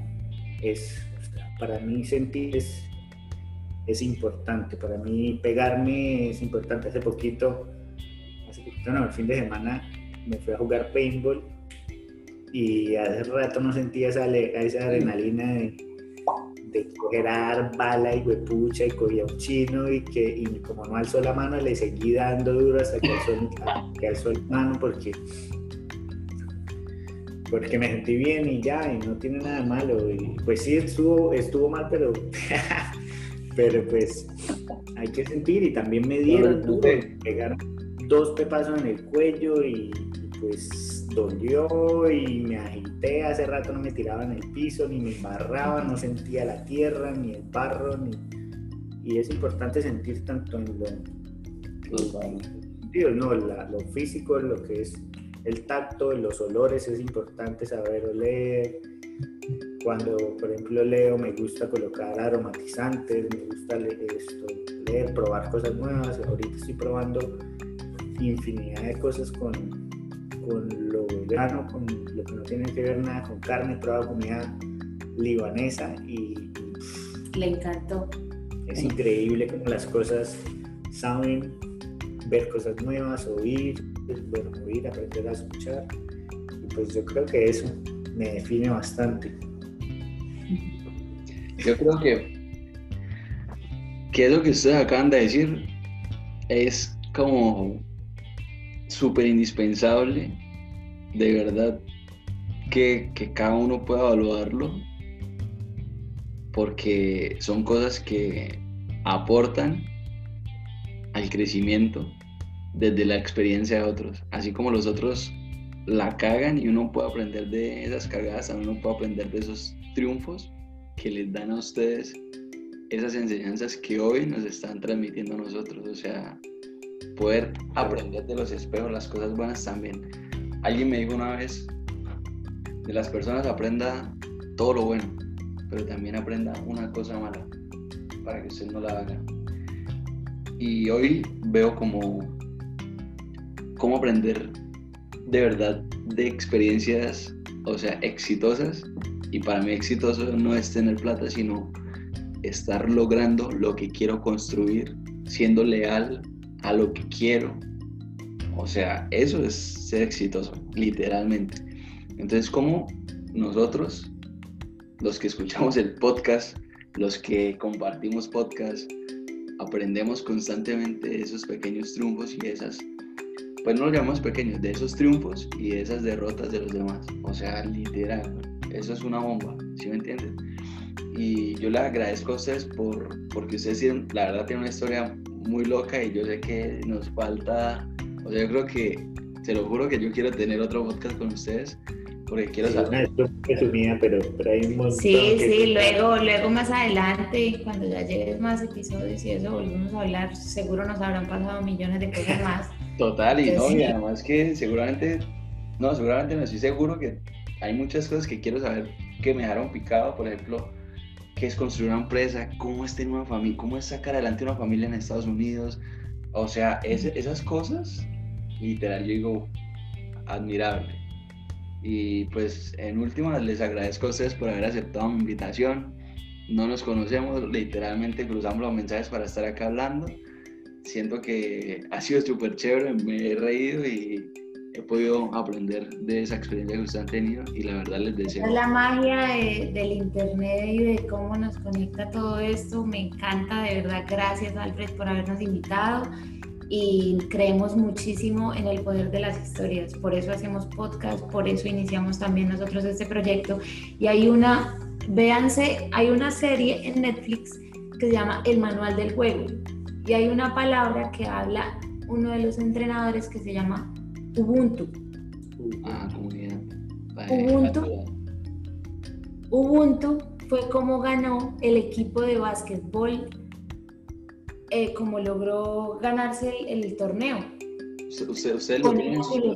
es, para mí sentir es, es importante, para mí pegarme es importante. Hace poquito, hace poquito, no, el fin de semana me fui a jugar paintball y hace rato no sentía esa, esa adrenalina de, de coger bala y huepucha y cogía chino y que y como no alzó la mano le seguí dando duro hasta que alzó, que alzó la mano porque porque me sentí bien y ya, y no tiene nada malo. Y pues sí, estuvo, estuvo mal, pero, pero pues hay que sentir y también me dieron duro, pegar dos pepazos en el cuello y pues dolió y me agité, hace rato no me tiraba en el piso, ni me embarraba, no sentía la tierra, ni el barro, ni... y es importante sentir tanto en lo, no, lo físico, lo que es el tacto, los olores es importante saber oler. Cuando, por ejemplo, leo, me gusta colocar aromatizantes, me gusta leer, esto, leer probar cosas nuevas. Ahorita estoy probando infinidad de cosas con, con lo vegano, con lo que no tiene que ver nada con carne, prueba comida libanesa y... Le encantó. Es increíble como las cosas saben ver cosas nuevas, oír, bueno, oír, aprender a escuchar. Y pues yo creo que eso me define bastante. Yo creo que, que lo que ustedes acaban de decir es como súper indispensable, de verdad, que, que cada uno pueda evaluarlo, porque son cosas que aportan al crecimiento desde la experiencia de otros. Así como los otros la cagan y uno puede aprender de esas cagadas, uno puede aprender de esos triunfos que les dan a ustedes esas enseñanzas que hoy nos están transmitiendo a nosotros. O sea, poder aprender de los espejos, las cosas buenas también. Alguien me dijo una vez, de las personas aprenda todo lo bueno, pero también aprenda una cosa mala para que usted no la haga. Y hoy veo como cómo aprender de verdad de experiencias, o sea, exitosas. Y para mí exitoso no es tener plata, sino estar logrando lo que quiero construir, siendo leal a lo que quiero. O sea, eso es ser exitoso, literalmente. Entonces, ¿cómo nosotros, los que escuchamos el podcast, los que compartimos podcast, aprendemos constantemente esos pequeños triunfos y esas pues no lo llamamos pequeños, de esos triunfos y de esas derrotas de los demás. O sea, literal, eso es una bomba, ¿sí me entienden? Y yo les agradezco a ustedes por, porque ustedes tienen, la verdad tienen una historia muy loca y yo sé que nos falta, o sea, yo creo que, se lo juro que yo quiero tener otro podcast con ustedes porque quiero saber. pero, pero hay un montón Sí, sí, luego, luego más adelante, cuando ya llegues más episodios y eso, volvemos a hablar, seguro nos habrán pasado millones de cosas más. Total, y no, y además que seguramente, no, seguramente no estoy seguro que hay muchas cosas que quiero saber que me dejaron picado, por ejemplo, qué es construir una empresa, cómo es tener una familia, cómo es sacar adelante una familia en Estados Unidos, o sea, esas cosas, literal, yo digo, admirable. Y pues en última les agradezco a ustedes por haber aceptado mi invitación. No nos conocemos, literalmente cruzamos los mensajes para estar acá hablando siento que ha sido súper chévere, me he reído y he podido aprender de esa experiencia que ustedes han tenido y la verdad les deseo. La magia del internet y de cómo nos conecta todo esto, me encanta, de verdad, gracias Alfred por habernos invitado y creemos muchísimo en el poder de las historias, por eso hacemos podcast, por eso iniciamos también nosotros este proyecto. Y hay una, véanse, hay una serie en Netflix que se llama El Manual del Juego y hay una palabra que habla uno de los entrenadores que se llama Ubuntu. Ah, comunidad. Ubuntu. Ubuntu fue como ganó el equipo de básquetbol, eh, como logró ganarse el, torneo. Usted, usted, lo en su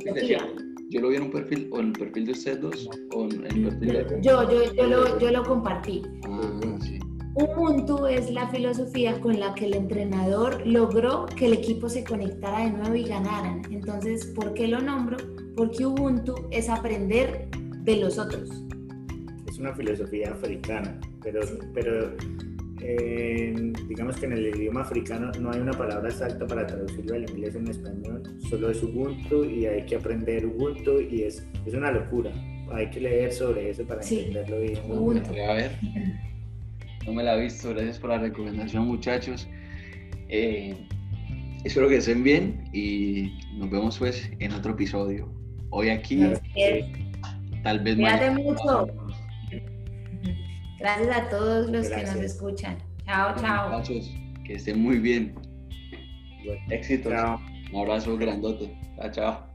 Yo lo vi en un perfil, o en el perfil de ustedes dos, o en el perfil de... Yo, yo, yo, lo, yo lo compartí. Ah, sí. Ubuntu es la filosofía con la que el entrenador logró que el equipo se conectara de nuevo y ganaran. Entonces, ¿por qué lo nombro? Porque Ubuntu es aprender de los otros. Es una filosofía africana, pero, pero eh, digamos que en el idioma africano no hay una palabra exacta para traducirlo al inglés en español, solo es Ubuntu y hay que aprender Ubuntu y es, es una locura. Hay que leer sobre eso para entenderlo bien. Ubuntu. A ver. No me la he visto. Gracias por la recomendación, muchachos. Eh, espero que estén bien y nos vemos pues en otro episodio. Hoy aquí, tal vez más. mucho. Gracias a todos los que nos escuchan. Chao, chao. Muchachos, que estén muy bien. Éxito. Un abrazo grandote. Chao, chao.